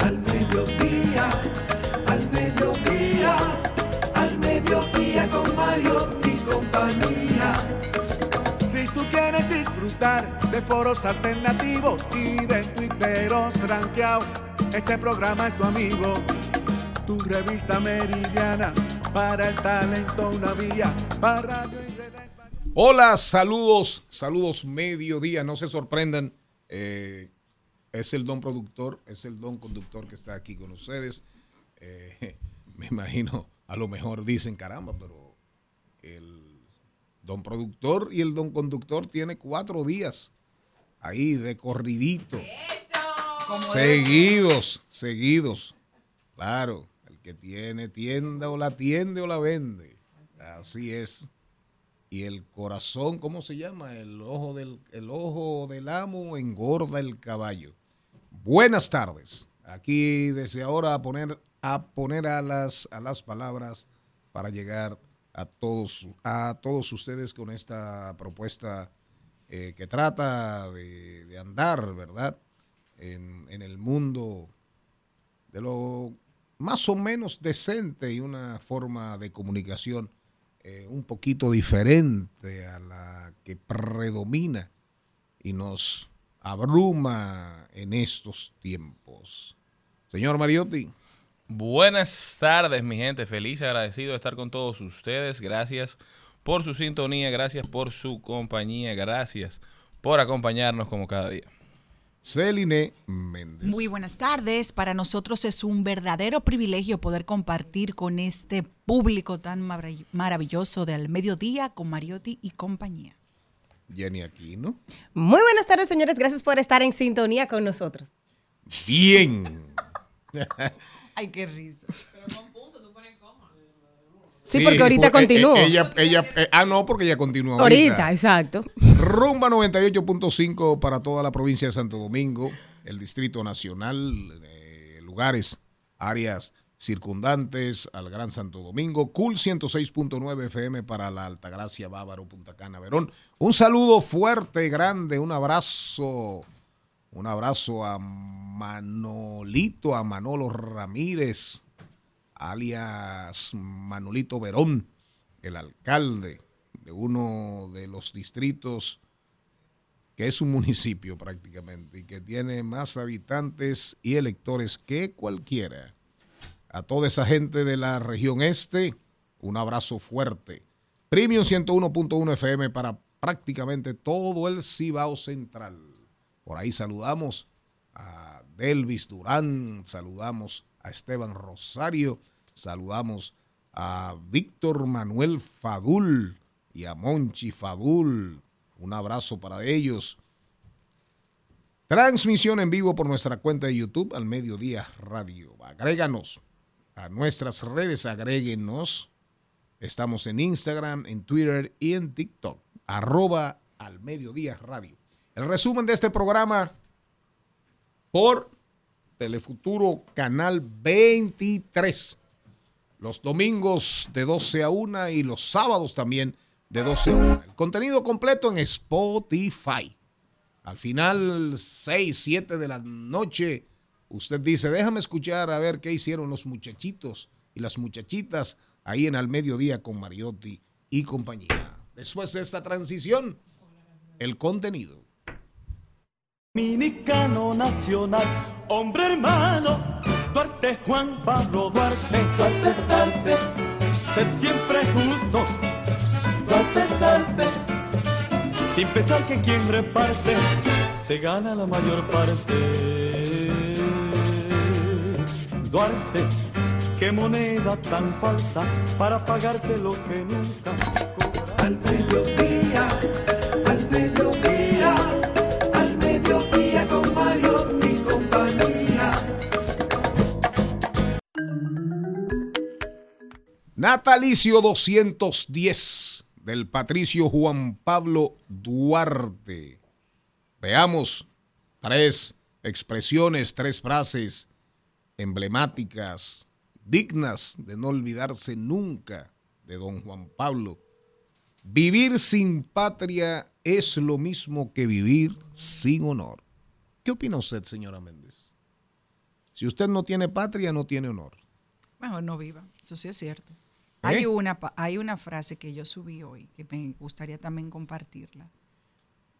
Al mediodía, al mediodía, al mediodía con Mariotti y compañía. Si tú quieres disfrutar de foros alternativos y de tuiteros rankeados, este programa es tu amigo. Tu revista meridiana para el talento, una vía para radio y redes. Hola, saludos, saludos mediodía, no se sorprendan. eh, es el don productor, es el don conductor que está aquí con ustedes. Eh, me imagino, a lo mejor dicen caramba, pero el don productor y el don conductor tiene cuatro días ahí de corridito. Seguidos, seguidos. Claro, el que tiene tienda o la tiende o la vende. Así es. Y el corazón, ¿cómo se llama? El ojo del, el ojo del amo engorda el caballo. Buenas tardes. Aquí desde ahora a poner a poner a las a las palabras para llegar a todos a todos ustedes con esta propuesta eh, que trata de, andar, ¿verdad? En, en el mundo de lo más o menos decente y una forma de comunicación eh, un poquito diferente a la que predomina y nos abruma en estos tiempos. Señor Mariotti. Buenas tardes, mi gente. Feliz, agradecido de estar con todos ustedes. Gracias por su sintonía, gracias por su compañía, gracias por acompañarnos como cada día. Celine Méndez. Muy buenas tardes. Para nosotros es un verdadero privilegio poder compartir con este público tan marav- maravilloso del mediodía con Mariotti y compañía. Jenny Aquino. Muy buenas tardes, señores. Gracias por estar en sintonía con nosotros. Bien. Ay, qué risa. Sí, porque ahorita pues, continúo. eh, Ella, ella, eh, ah, no, porque ella continúa ahorita, exacto. Rumba 98.5 para toda la provincia de Santo Domingo, el Distrito Nacional, eh, lugares, áreas circundantes al Gran Santo Domingo, Cool 106.9 FM para la Altagracia, Bávaro, Punta Cana, Verón. Un saludo fuerte, grande, un abrazo, un abrazo a Manolito, a Manolo Ramírez, alias Manolito Verón, el alcalde de uno de los distritos que es un municipio prácticamente y que tiene más habitantes y electores que cualquiera. A toda esa gente de la región este, un abrazo fuerte. Premium 101.1 FM para prácticamente todo el Cibao Central. Por ahí saludamos a Delvis Durán, saludamos a Esteban Rosario, saludamos a Víctor Manuel Fadul y a Monchi Fadul. Un abrazo para ellos. Transmisión en vivo por nuestra cuenta de YouTube al Mediodía Radio. Agréganos a nuestras redes, agréguenos. Estamos en Instagram, en Twitter y en TikTok. Arroba al Mediodía Radio. El resumen de este programa por Telefuturo Canal 23. Los domingos de 12 a 1 y los sábados también de 12 a 1. El contenido completo en Spotify. Al final, 6, 7 de la noche, usted dice, déjame escuchar a ver qué hicieron los muchachitos y las muchachitas ahí en Al Mediodía con Mariotti y compañía. Después de esta transición, el contenido. Dominicano nacional, hombre hermano, Duarte Juan Pablo Duarte, Duarte es Duarte, ser siempre justo, Duarte es Duarte, sin pensar que quien reparte se gana la mayor parte. Duarte, qué moneda tan falsa para pagarte lo que nunca. Al mediodía, al mediodía, al mediodía con Mario y compañía. Natalicio 210 del patricio Juan Pablo Duarte. Veamos tres expresiones, tres frases emblemáticas, dignas de no olvidarse nunca de don Juan Pablo. Vivir sin patria es lo mismo que vivir sin honor. ¿Qué opina usted, señora Méndez? Si usted no tiene patria, no tiene honor. Mejor no viva, eso sí es cierto. ¿Eh? Hay, una, hay una frase que yo subí hoy que me gustaría también compartirla.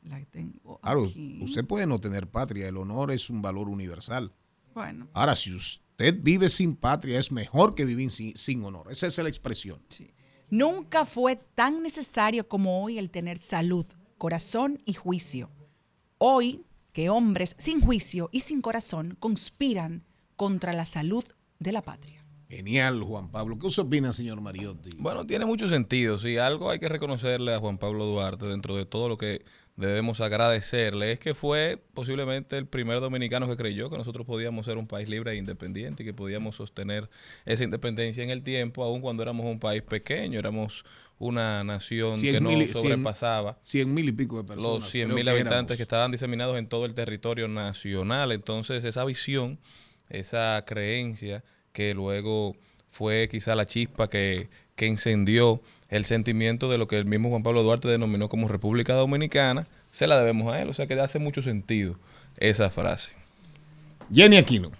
La tengo Claro, aquí. usted puede no tener patria, el honor es un valor universal. Bueno, Ahora, si usted vive sin patria, es mejor que vivir sin, sin honor. Esa es la expresión. Nunca fue tan necesario como hoy el tener salud, corazón y juicio. Hoy que hombres sin juicio y sin corazón conspiran contra la salud de la patria. Genial, Juan Pablo. ¿Qué usted opina, señor Mariotti? Bueno, tiene mucho sentido. Sí, algo hay que reconocerle a Juan Pablo Duarte dentro de todo lo que debemos agradecerle es que fue posiblemente el primer dominicano que creyó que nosotros podíamos ser un país libre e independiente y que podíamos sostener esa independencia en el tiempo, aun cuando éramos un país pequeño, éramos una nación Cien que no mil y- cien- sobrepasaba Cien mil y pico de personas. los 100 creo mil habitantes que estaban diseminados en todo el territorio nacional. Entonces, esa visión, esa creencia que luego fue quizá la chispa que, que incendió el sentimiento de lo que el mismo Juan Pablo Duarte denominó como República Dominicana, se la debemos a él. O sea que hace mucho sentido esa frase. Jenny Aquino.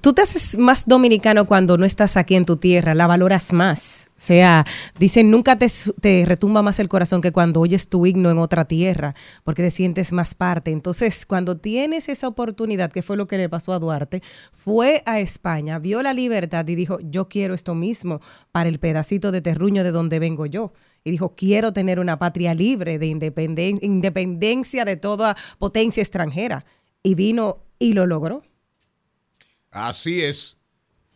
Tú te haces más dominicano cuando no estás aquí en tu tierra, la valoras más. O sea, dicen, nunca te, retumba más el corazón que cuando oyes tu himno en otra tierra, porque te sientes más parte. Entonces, cuando tienes esa oportunidad, que fue lo que le pasó a Duarte, fue a España, vio la libertad y dijo, yo quiero esto mismo para el pedacito de terruño de donde vengo yo. Y dijo, quiero tener una patria libre de independen- independencia de toda potencia extranjera. Y vino y lo logró. Así es.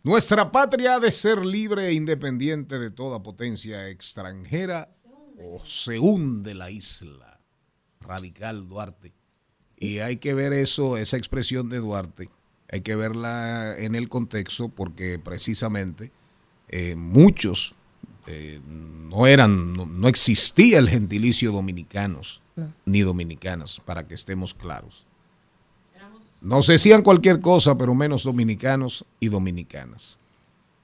Nuestra patria ha de ser libre e independiente de toda potencia extranjera o se hunde la isla. Radical Duarte. Y hay que ver eso, esa expresión de Duarte, hay que verla en el contexto porque precisamente eh, muchos eh, no eran, no, no existía el gentilicio dominicanos ni dominicanas, para que estemos claros. Nos decían cualquier cosa, pero menos dominicanos y dominicanas.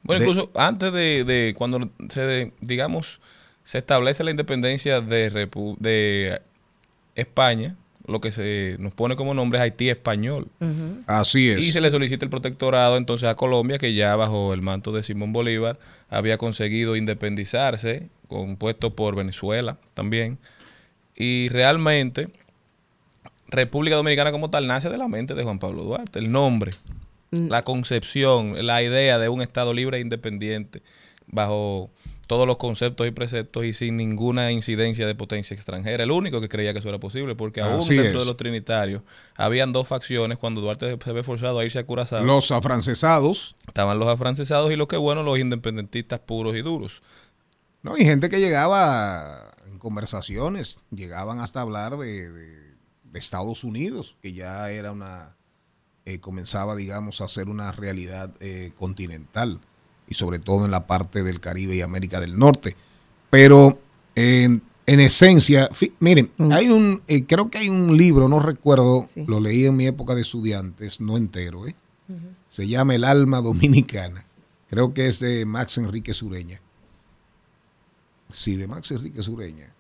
Bueno, De- incluso antes de, de cuando se, de- digamos, se establece la independencia de, Repu- de España, lo que se nos pone como nombre es Haití español. Así es. Y se le solicita el protectorado entonces a Colombia, que ya bajo el manto de Simón Bolívar había conseguido independizarse, compuesto por Venezuela también. Y realmente, República Dominicana como tal nace de la mente de Juan Pablo Duarte. El nombre, la concepción, la idea de un Estado libre e independiente, bajo todos los conceptos y preceptos y sin ninguna incidencia de potencia extranjera. El único que creía que eso era posible, porque aún Así dentro es. de los trinitarios habían dos facciones cuando Duarte se ve forzado a irse a Curazao. Los afrancesados, Estaban los afrancesados y los que bueno, los independentistas puros y duros. ¿no? Y gente que llegaba en conversaciones, llegaban hasta hablar de, de- de Estados Unidos, que ya era una, eh, comenzaba, digamos, a ser una realidad eh, continental, y sobre todo en la parte del Caribe y América del Norte. Pero en, en esencia, miren, hay un, eh, creo que hay un libro, no recuerdo, Sí. lo leí en mi época de estudiantes, no entero, ¿eh? se llama El alma dominicana. Creo que es de Max Enrique Sureña. Sí, de Max Enrique Sureña.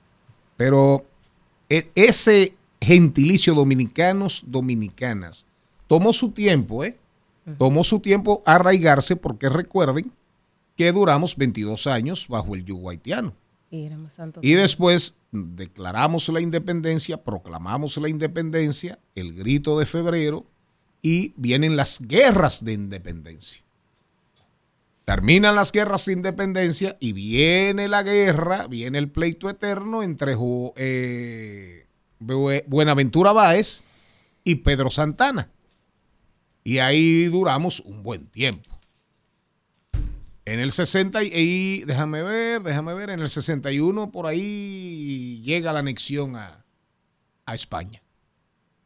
Pero e- ese gentilicio dominicanos, dominicanas, tomó su tiempo, ¿eh? Tomó su tiempo arraigarse porque recuerden que duramos 22 años bajo el yugo haitiano. Y después declaramos la independencia, proclamamos la independencia, el grito de febrero, y vienen las guerras de independencia. Terminan las guerras de independencia y viene la guerra, viene el pleito eterno entre eh, Buenaventura Báez y Pedro Santana. Y ahí duramos un buen tiempo. En el 60 y, déjame ver, déjame ver, en el 61 por ahí llega la anexión a, a España.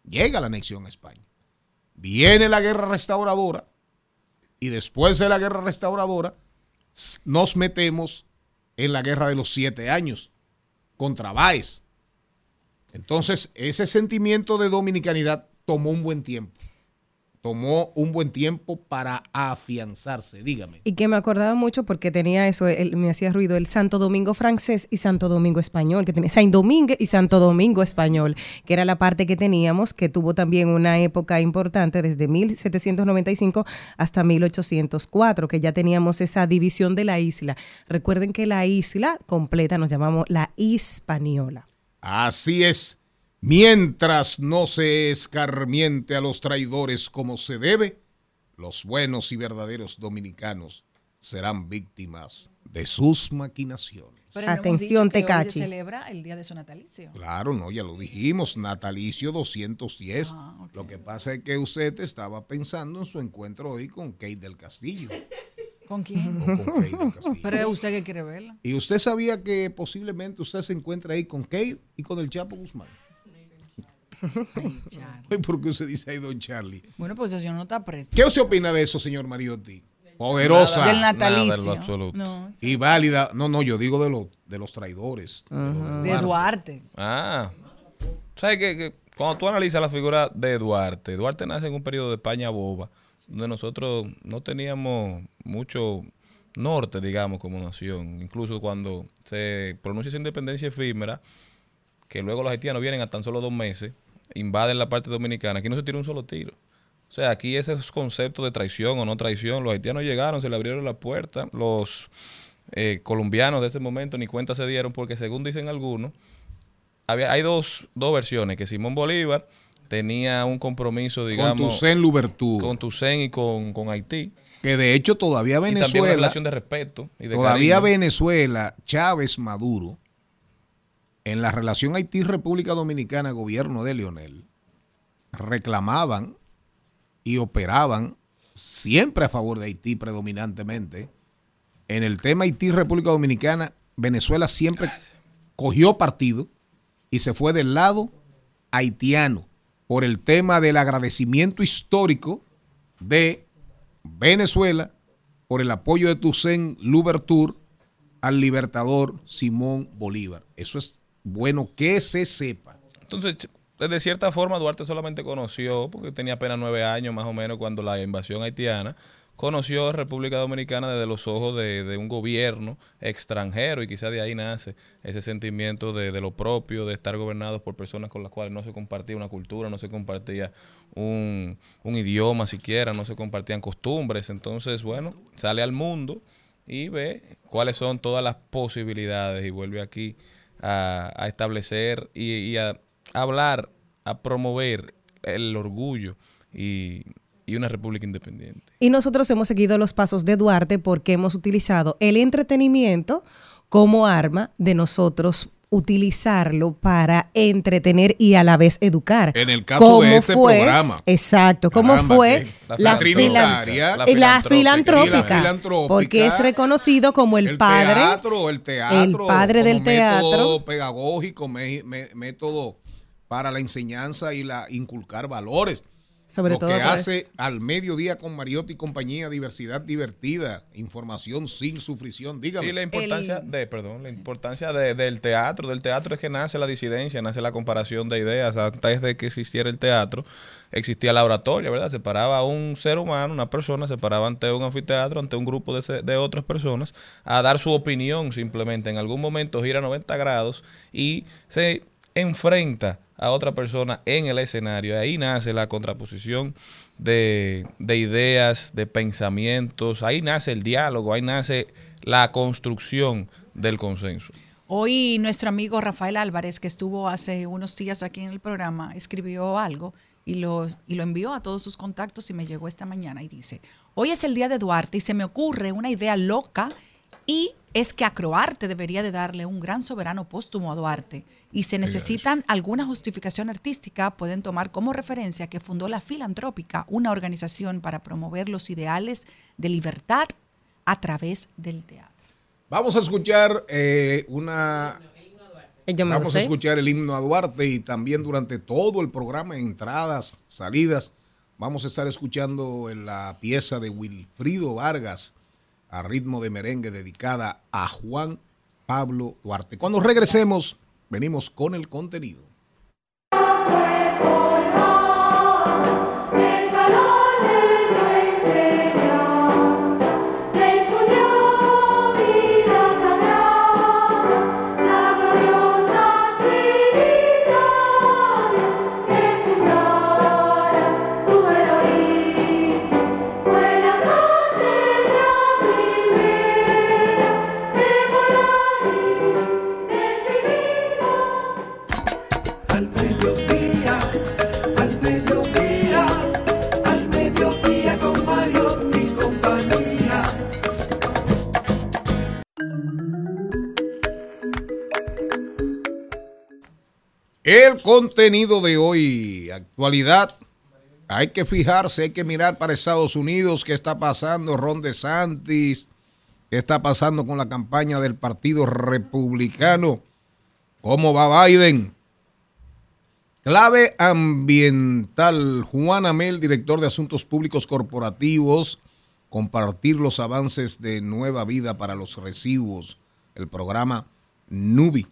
Llega la anexión a España. Viene la guerra restauradora y después de la guerra restauradora nos metemos en la guerra de los siete años contra Báez. Entonces, ese sentimiento de dominicanidad tomó un buen tiempo. Tomó un buen tiempo para afianzarse, dígame. Y que me acordaba mucho porque tenía eso, el- me hacía ruido, el Santo Domingo francés y Santo Domingo español, que tenía Saint Domingue y Santo Domingo español, que era la parte que teníamos, que tuvo también una época importante desde 1795 hasta 1804, que ya teníamos esa división de la isla. Recuerden que la isla completa nos llamamos la Hispaniola. Así es. Mientras no se escarmiente a los traidores como se debe, los buenos y verdaderos dominicanos serán víctimas de sus maquinaciones. Pero no Atención, Tecachi. se celebra el día de su natalicio. Claro, no, ya lo dijimos, natalicio 210. Ah. Lo que pasa es que usted estaba pensando en su encuentro hoy con Kate del Castillo. ¿Con quién? o con Kate Castillo. Pero es usted que quiere verla. Y usted sabía que posiblemente usted se encuentra ahí con Kate y con el Chapo Guzmán. Ay, Charlie. ¿Por qué usted dice ahí, don Charlie? Bueno, pues eso no está preso. ¿Qué usted opina de eso, señor Mariotti? Poderosa Del natalicio. y válida. No, no, yo digo de, los de los traidores. de los de de Duarte. Duarte. Ah. ¿Sabes que, que cuando tú analizas la figura de Duarte, Duarte nace en un periodo de España boba, donde nosotros no teníamos mucho norte, digamos, como nación. Incluso cuando se pronuncia esa independencia efímera, que luego los haitianos vienen a tan solo dos meses, invaden la parte dominicana, aquí no se tira un solo tiro. O sea, aquí ese concepto de traición o no traición, los haitianos llegaron, se le abrieron la puerta, los eh, colombianos de ese momento ni cuenta se dieron porque según dicen algunos, había, hay dos, dos versiones, que Simón Bolívar tenía un compromiso, Con digamos, Toussaint Louverture. con Toussaint y con, con Haití. que de hecho todavía Y también una Venezuela, relación de respeto y de todavía cariño. Venezuela, Chávez, Maduro, en la relación Haití-República Dominicana, gobierno de Leonel, reclamaban y operaban siempre a favor de Haití predominantemente. En el tema Haití-República Dominicana, Venezuela siempre cogió partido y se fue del lado haitiano por el tema del agradecimiento histórico de Venezuela por el apoyo de Toussaint Louverture al libertador Simón Bolívar. Eso es bueno que se sepa. Entonces, de cierta forma, Duarte solamente conoció, porque tenía apenas nueve años más o menos cuando la invasión haitiana, conoció a República Dominicana desde los ojos de, un gobierno extranjero y quizás de ahí nace ese sentimiento de, lo propio, de estar gobernados por personas con las cuales no se compartía una cultura, no se compartía un, idioma siquiera, no se compartían costumbres. Entonces, bueno, sale al mundo y ve cuáles son todas las posibilidades y vuelve aquí a, a establecer y, y a hablar, a promover el orgullo y, y una república independiente. Y nosotros hemos seguido los pasos de Duarte porque hemos utilizado el entretenimiento como arma de nosotros utilizarlo para entretener y a la vez educar. En el caso de este programa. Exacto, cómo Caramba, fue la trinitaria, la eh, la filantrópica. la filantrópica. porque es reconocido como el, padre teatro, el teatro, el padre del teatro. método pedagógico, me- me- método para la enseñanza y la inculcar valores. Sobre Lo todo que hace al mediodía con Mariotti y compañía, diversidad divertida, información sin sufrición. Dígame. Y la importancia de, perdón, la importancia de- del teatro, del teatro es que nace la disidencia, nace la comparación de ideas. Antes de que existiera el teatro, existía la oratoria, ¿verdad? Se paraba a un ser humano, una persona, se paraba ante un anfiteatro, ante un grupo de, se- de otras personas, a dar su opinión simplemente. En algún momento gira 90 grados y se enfrenta a otra persona en el escenario. Ahí nace la contraposición de, de ideas, de pensamientos, ahí nace el diálogo, ahí nace la construcción del consenso. Hoy nuestro amigo Rafael Álvarez, que estuvo hace unos días aquí en el programa, escribió algo y lo, y lo envió a todos sus contactos y me llegó esta mañana y dice, hoy es el día de Duarte y se me ocurre una idea loca y es que a Croarte debería de darle un gran soberano póstumo a Duarte y se necesitan alguna justificación artística, pueden tomar como referencia que fundó la Filantrópica, una organización para promover los ideales de libertad a través del teatro. Vamos a escuchar eh, una. Vamos a escuchar el himno a Duarte y también durante todo el programa, entradas, salidas, vamos a estar escuchando en la pieza de Wilfrido Vargas, a ritmo de merengue dedicada a Juan Pablo Duarte. Cuando regresemos, venimos con el contenido. El contenido de hoy, actualidad. Hay que fijarse, hay que mirar para Estados Unidos qué está pasando, Ron DeSantis, qué está pasando con la campaña del Partido Republicano, cómo va Biden. Clave ambiental. Juan Amel, director de Asuntos Públicos Corporativos, compartir los avances de Nueva Vida para los Residuos, el programa NUBI.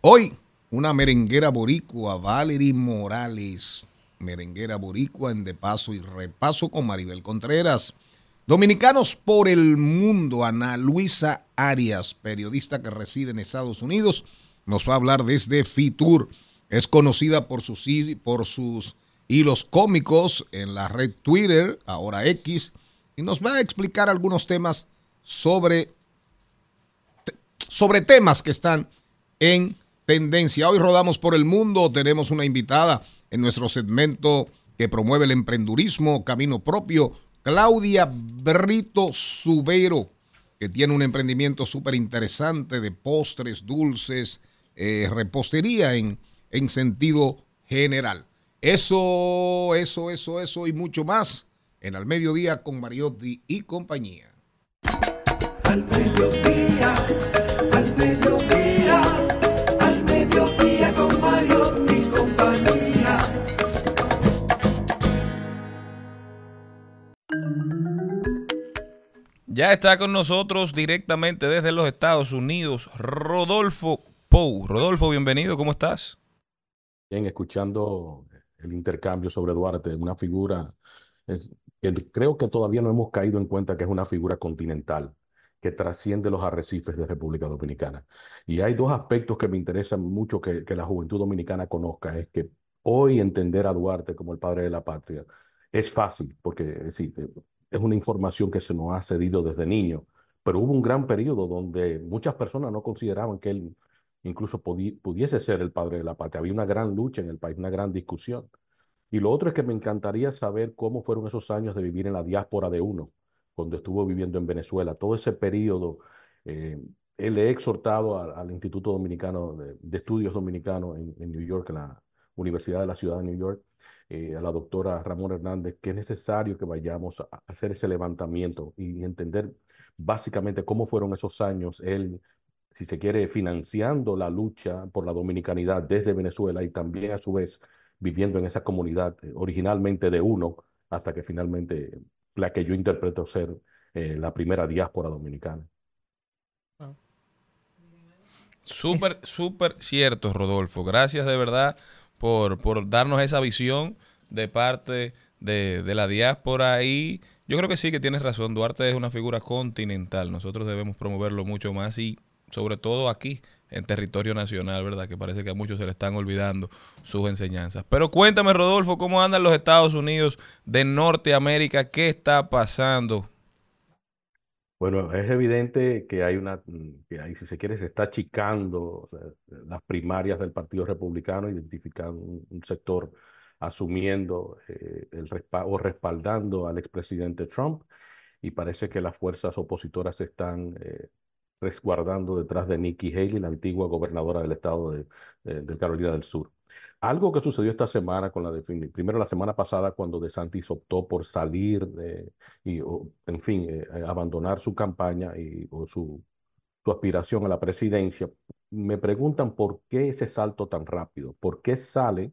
Hoy, una merenguera boricua, Valerie Morales, merenguera boricua en De Paso y Repaso con Maribel Contreras. Dominicanos por el mundo, Ana Luisa Arias, periodista que reside en Estados Unidos, nos va a hablar desde Fitur. Es conocida por sus, por sus hilos cómicos en la red Twitter, ahora X, y nos va a explicar algunos temas sobre sobre temas que están en tendencia. Hoy rodamos por el mundo, tenemos una invitada en nuestro segmento que promueve el emprendurismo, Camino Propio, Claudia Brito Subero, que tiene un emprendimiento súper interesante de postres, dulces, eh, repostería en, en sentido general. Eso, eso, eso, eso y mucho más en Al Mediodía con Mariotti y compañía. Al mediodía, al mediodía, Ya está con nosotros directamente desde los Estados Unidos, Rodolfo Pou. Rodolfo, bienvenido, ¿cómo estás? Bien, escuchando el intercambio sobre Duarte, una figura es- que creo que todavía no hemos caído en cuenta que es una figura continental que trasciende los arrecifes de República Dominicana. Y hay dos aspectos que me interesan mucho que, que la juventud dominicana conozca. Es que hoy entender a Duarte como el padre de la patria es fácil, porque sí, es una información que se nos ha cedido desde niño, pero hubo un gran periodo donde muchas personas no consideraban que él incluso pudi- pudiese ser el padre de la patria. Había una gran lucha en el país, una gran discusión. Y lo otro es que me encantaría saber cómo fueron esos años de vivir en la diáspora de uno, cuando estuvo viviendo en Venezuela. Todo ese periodo, eh, le he exhortado al Instituto Dominicano de, de Estudios Dominicanos en, en New York, en la Universidad de la Ciudad de New York, eh, a la doctora Ramón Hernández, que es necesario que vayamos a hacer ese levantamiento y entender básicamente cómo fueron esos años, él si se quiere, financiando la lucha por la dominicanidad desde Venezuela y también a su vez viviendo en esa comunidad eh, originalmente de uno, hasta que finalmente la que yo interpreto ser eh, la primera diáspora dominicana. Súper, súper cierto, Rodolfo. Gracias de verdad por, por darnos esa visión de parte de, de la diáspora. Y yo creo que sí que tienes razón. Duarte es una figura continental. Nosotros debemos promoverlo mucho más y sobre todo aquí en territorio nacional, ¿verdad? Que parece que a muchos se le están olvidando sus enseñanzas. Pero cuéntame, Rodolfo, ¿cómo andan los Estados Unidos de Norteamérica? ¿Qué está pasando? Bueno, es evidente que hay una, mm, que hay, si se quiere, se está achicando las primarias del Partido Republicano, identificando un, sector asumiendo eh, el respa- o respaldando al expresidente Trump, y parece que las fuerzas opositoras se están eh, resguardando detrás de Nikki Haley, la antigua gobernadora del estado de, eh, de Carolina del Sur. Algo que sucedió esta semana con la defini- primero la semana pasada cuando DeSantis optó por salir de, y, o, en fin, eh, eh, abandonar su campaña y, o su, su aspiración a la presidencia, me preguntan por qué ese salto tan rápido, por qué sale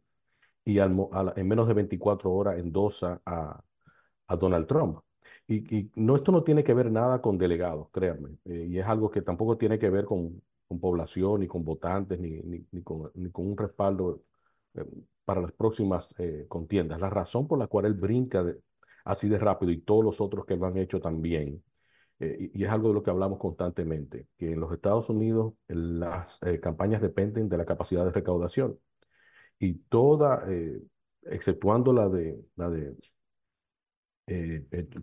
y al mo- a la- en menos de 24 horas endosa a, a Donald Trump. y, y no, esto no tiene que ver nada con delegados, créanme, eh, y es algo que tampoco tiene que ver con, con población, ni con votantes, ni, ni, ni con, ni con un respaldo eh, para las próximas eh, contiendas. La razón por la cual él brinca así de rápido y todos los otros que lo han hecho también, eh, y, es algo de lo que hablamos constantemente, que en los Estados Unidos las campañas dependen de la capacidad de recaudación y toda, exceptuando la de, la de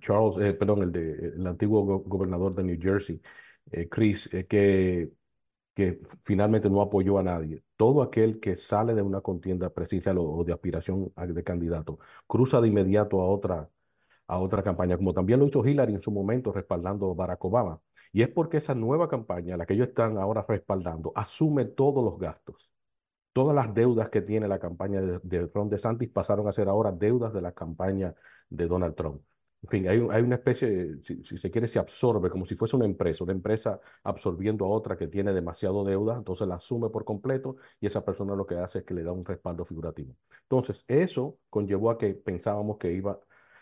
Charles, perdón, el de el antiguo go- gobernador de New Jersey, Chris, que, que finalmente no apoyó a nadie. Todo aquel que sale de una contienda presidencial o, de aspiración de candidato cruza de inmediato a otra, a otra campaña, como también lo hizo Hillary en su momento respaldando a Barack Obama. Y es porque esa nueva campaña, la que ellos están ahora respaldando, asume todos los gastos. Todas las deudas que tiene la campaña de, de Ron pasaron a ser ahora deudas de la campaña de Donald Trump. En fin, hay, hay una especie, si, se quiere, se absorbe como si fuese una empresa, una empresa absorbiendo a otra que tiene demasiado deuda, entonces la asume por completo y esa persona lo que hace es que le da un respaldo figurativo. Entonces, eso conllevó a que pensábamos que, iba,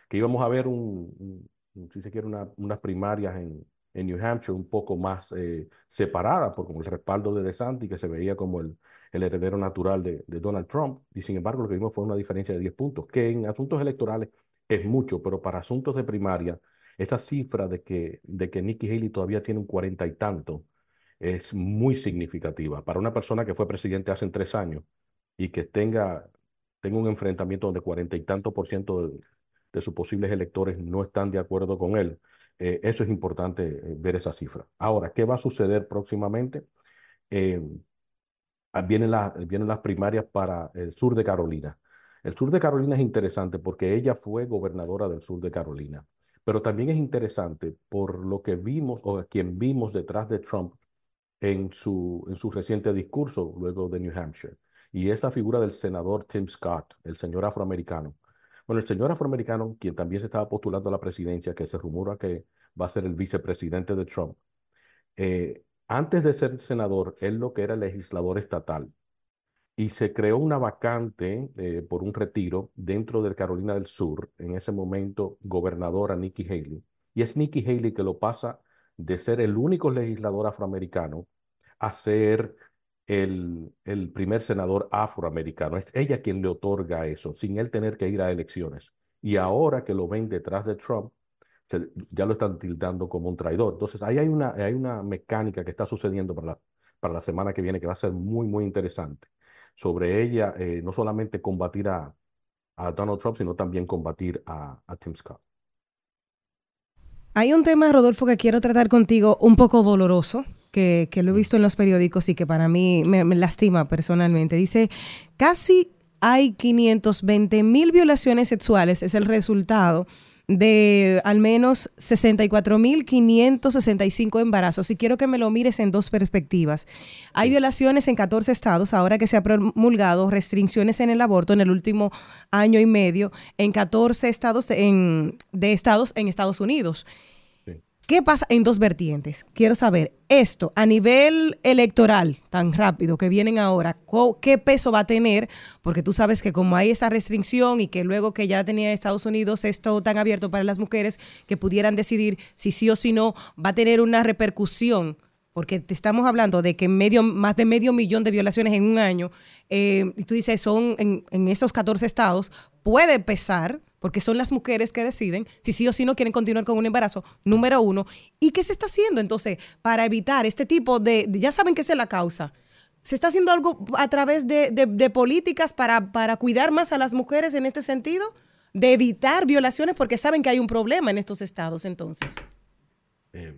que íbamos a ver un, si se quiere, una- unas primarias en, en New Hampshire un poco más eh, separadas, por como el respaldo de DeSantis, que se veía como el, el heredero natural de, de Donald Trump, y sin embargo lo que vimos fue una diferencia de 10 puntos, que en asuntos electorales es mucho, pero para asuntos de primaria, esa cifra de que, de que Nikki Haley todavía tiene un cuarenta y tanto es muy significativa para una persona que fue presidente hace tres años y que tenga, tenga un enfrentamiento donde cuarenta y tanto por ciento de, sus posibles electores no están de acuerdo con él. eh, eso es importante eh, ver esa cifra. Ahora, ¿qué va a suceder próximamente? Eh, ah, vienen, vienen las primarias para el sur de Carolina. El sur de Carolina es interesante porque ella fue gobernadora del sur de Carolina, pero también es interesante por lo que vimos o quien vimos detrás de Trump en su, en su reciente discurso luego de New Hampshire, y es la figura del senador Tim Scott, el señor afroamericano. Bueno, el señor afroamericano, quien también se estaba postulando a la presidencia, que se rumora que va a ser el vicepresidente de Trump, eh, antes de ser senador, él lo que era legislador estatal y se creó una vacante eh, por un retiro dentro de Carolina del Sur, en ese momento gobernadora Nikki Haley. Y es Nikki Haley que lo pasa de ser el único legislador afroamericano a ser el, el primer senador afroamericano. Es ella quien le otorga eso, sin él tener que ir a elecciones. Y ahora que lo ven detrás de Trump, ya lo están tildando como un traidor. Entonces, ahí hay una, hay una mecánica que está sucediendo para la, para la semana que viene que va a ser muy, muy interesante. Sobre ella, eh, no solamente combatir a, a Donald Trump, sino también combatir a, a Tim Scott. Hay un tema, Rodolfo, que quiero tratar contigo un poco doloroso, que, que lo he visto en los periódicos y que para mí me, me lastima personalmente. Dice, casi hay 520 mil violaciones sexuales, es el resultado de al menos 64.565 embarazos. Y quiero que me lo mires en dos perspectivas. Hay violaciones en 14 estados, ahora que se ha promulgado restricciones en el aborto en el último año y medio, en 14 estados en- de estados en Estados Unidos. ¿Qué pasa en dos vertientes? Quiero saber esto a nivel electoral, tan rápido que vienen ahora, ¿qué peso va a tener? Porque tú sabes que como hay esa restricción y que luego que ya tenía Estados Unidos esto tan abierto para las mujeres que pudieran decidir si sí o si no, va a tener una repercusión. Porque te estamos hablando de que medio, más de medio millón de violaciones en un año, eh, y tú dices, son en, en esos 14 estados, puede pesar, porque son las mujeres que deciden si sí o si no quieren continuar con un embarazo, número uno. ¿Y qué se está haciendo entonces para evitar este tipo de, ya saben que es la causa? ¿Se está haciendo algo a través de, de- políticas para, para cuidar más a las mujeres en este sentido? De evitar violaciones porque saben que hay un problema en estos estados entonces. Eh,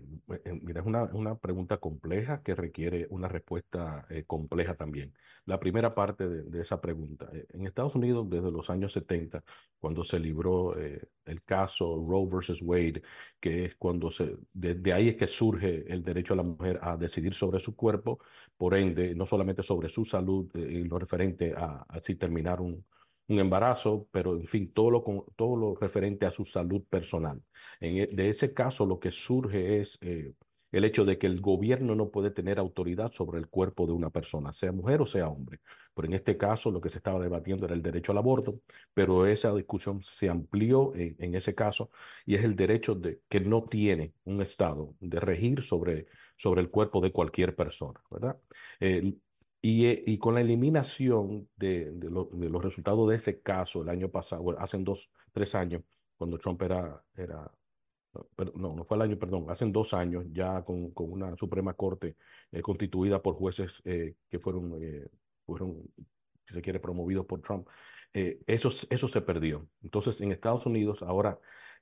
mira, es una, una pregunta compleja que requiere una respuesta eh, compleja también. La primera parte de, esa pregunta. eh, en Estados Unidos, desde los años 70, cuando se libró eh, el caso Roe versus Wade, que es cuando se, desde ahí es que surge el derecho a la mujer a decidir sobre su cuerpo, por ende, no solamente sobre su salud eh, y lo referente a, a si terminar un, un embarazo, pero en fin, todo lo, todo lo referente a su salud personal. En e- de ese caso, lo que surge es, eh, el hecho de que el gobierno no puede tener autoridad sobre el cuerpo de una persona, sea mujer o sea hombre. Pero en este caso lo que se estaba debatiendo era el derecho al aborto, pero esa discusión se amplió en, ese caso y es el derecho de, que no tiene un Estado de regir sobre, sobre el cuerpo de cualquier persona, ¿verdad? Y, eh, y, con la eliminación de, de, de, los resultados de ese caso el año pasado, hace dos, tres años, cuando Trump era, era no, no fue el año, perdón, hace dos años ya con, con una Suprema Corte eh, constituida por jueces eh, que fueron, eh, fueron, si se quiere, promovidos por Trump, eso, eso se perdió. Entonces, en Estados Unidos ahora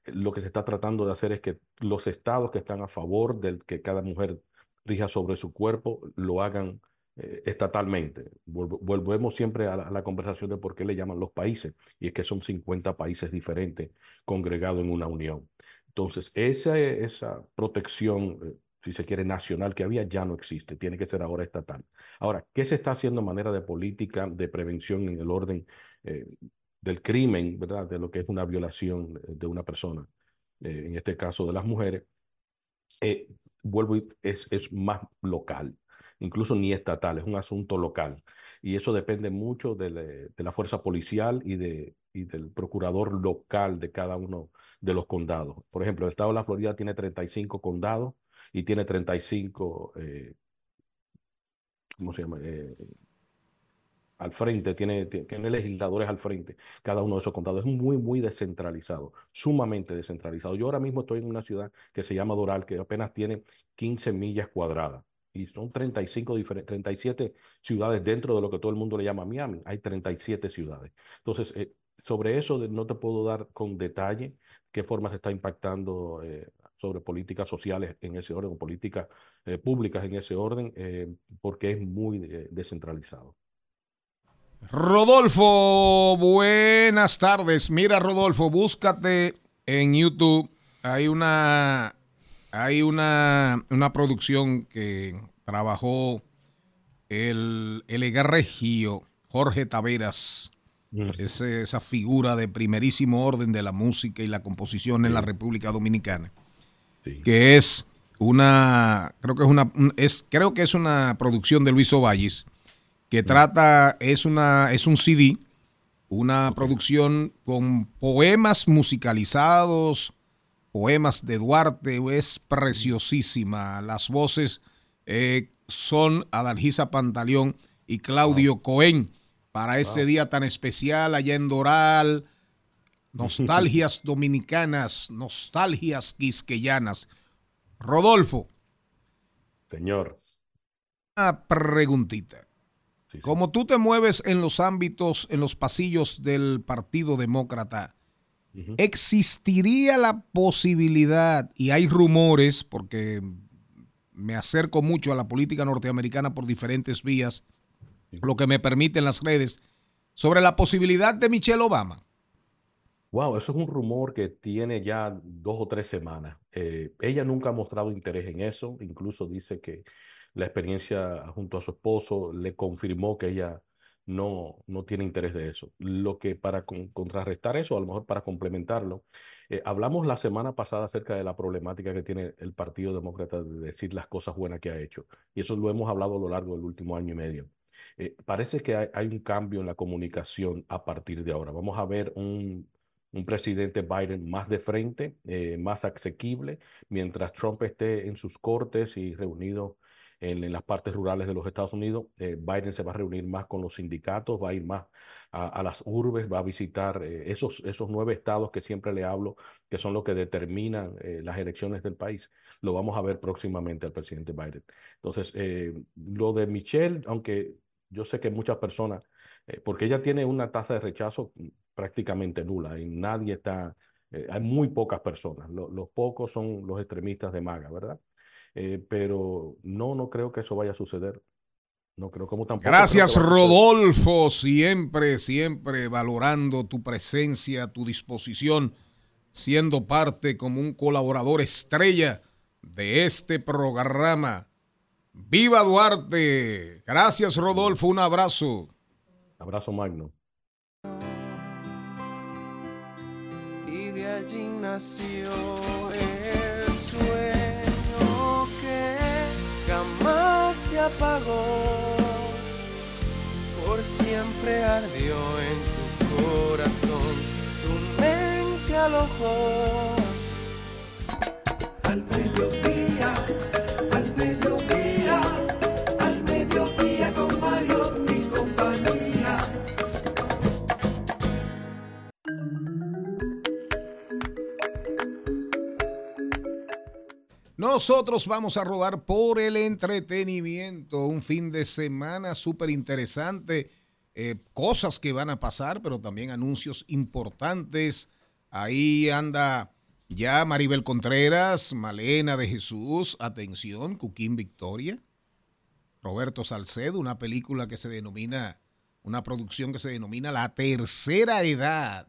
lo que se está tratando de hacer es que los estados que están a favor de que cada mujer rija sobre su cuerpo lo hagan estatalmente. Volvemos siempre a la, conversación de por qué le llaman los países, y es que son 50 países diferentes congregados en una unión. Entonces, esa, esa protección, eh, si se quiere, nacional que había, ya no existe, tiene que ser ahora estatal. Ahora, ¿qué se está haciendo en manera de política de prevención en el orden eh, del crimen, ¿verdad? De lo que es una violación de una persona, eh, en este caso de las mujeres? Eh, vuelvo, es, es más local, incluso ni estatal, es un asunto local. Y eso depende mucho de, la fuerza policial y del procurador local de cada uno de los condados. Por ejemplo, el estado de la Florida tiene 35 condados y tiene 35, eh, ¿cómo se llama? Eh, al frente, tiene, tiene legisladores al frente, cada uno de esos condados. Es muy, muy descentralizado, sumamente descentralizado. Yo ahora mismo estoy en una ciudad que se llama Doral, que apenas tiene 15 millas cuadradas. Y son 35 37 ciudades dentro de lo que todo el mundo le llama Miami. Hay 37 ciudades. Entonces, eh, sobre eso no te puedo dar con detalle qué forma se está impactando eh, sobre políticas sociales en ese orden, o políticas eh, públicas en ese orden, porque es muy descentralizado. Rodolfo, buenas tardes. Mira, Rodolfo, búscate en YouTube. Hay una, hay una, una producción que trabajó el, el Regio, Jorge Taveras ese, esa figura de primerísimo orden de la música y la composición sí. en la República Dominicana, sí. que es una, creo que es una, es, creo que es una producción de Luis Ovalles, que sí. trata, es una, es un CD, una producción con poemas musicalizados, poemas de Duarte, es preciosísima, las voces eh, son Adalgisa Pantaleón y Claudio wow. Cohen para ese wow. día tan especial allá en Doral. Nostalgias dominicanas, nostalgias quisqueyanas. Rodolfo. Señor. Una preguntita. Sí, sí. Como tú te mueves en los ámbitos, en los pasillos del Partido Demócrata, uh -huh. ¿existiría la posibilidad, y hay rumores, porque me acerco mucho a la política norteamericana por diferentes vías, lo que me permiten las redes, sobre la posibilidad de Michelle Obama. Wow, eso es un rumor que tiene ya dos o tres semanas. Eh, ella nunca ha mostrado interés en eso, incluso dice que la experiencia junto a su esposo le confirmó que ella no, no tiene interés de eso. Lo que para con, contrarrestar eso, a lo mejor para complementarlo, eh, hablamos la semana pasada acerca de la problemática que tiene el Partido Demócrata de decir las cosas buenas que ha hecho. Y eso lo hemos hablado a lo largo del último año y medio. Eh, parece que hay, un cambio en la comunicación a partir de ahora. Vamos a ver un, un presidente Biden más de frente, eh, más asequible, mientras Trump esté en sus cortes y reunido en, en las partes rurales de los Estados Unidos, eh, Biden se va a reunir más con los sindicatos, va a ir más a, a las urbes, va a visitar eh, esos, esos nueve estados que siempre le hablo, que son los que determinan eh, las elecciones del país. Lo vamos a ver próximamente al presidente Biden. Entonces, lo de Michelle, aunque yo sé que muchas personas, eh, porque ella tiene una tasa de rechazo prácticamente nula y nadie está, eh, hay muy pocas personas, lo, los pocos son los extremistas de MAGA, ¿verdad? Eh, pero no, no creo que eso vaya a suceder. No creo como tampoco. Gracias, Rodolfo, siempre, siempre valorando tu presencia, tu disposición, siendo parte como un colaborador estrella de este programa. Viva Duarte. Gracias, Rodolfo. Un abrazo. Abrazo magno. Y de allí nació el sueño apagó, por siempre ardió en tu corazón, tu mente alojó. Al mediodía, Nosotros vamos a rodar por el entretenimiento, un fin de semana súper interesante, eh, cosas que van a pasar, pero también anuncios importantes. Ahí anda ya Maribel Contreras, Malena de Jesús, atención, Cuquín Victoria, Roberto Salcedo, una película que se denomina, una producción que se denomina La Tercera Edad.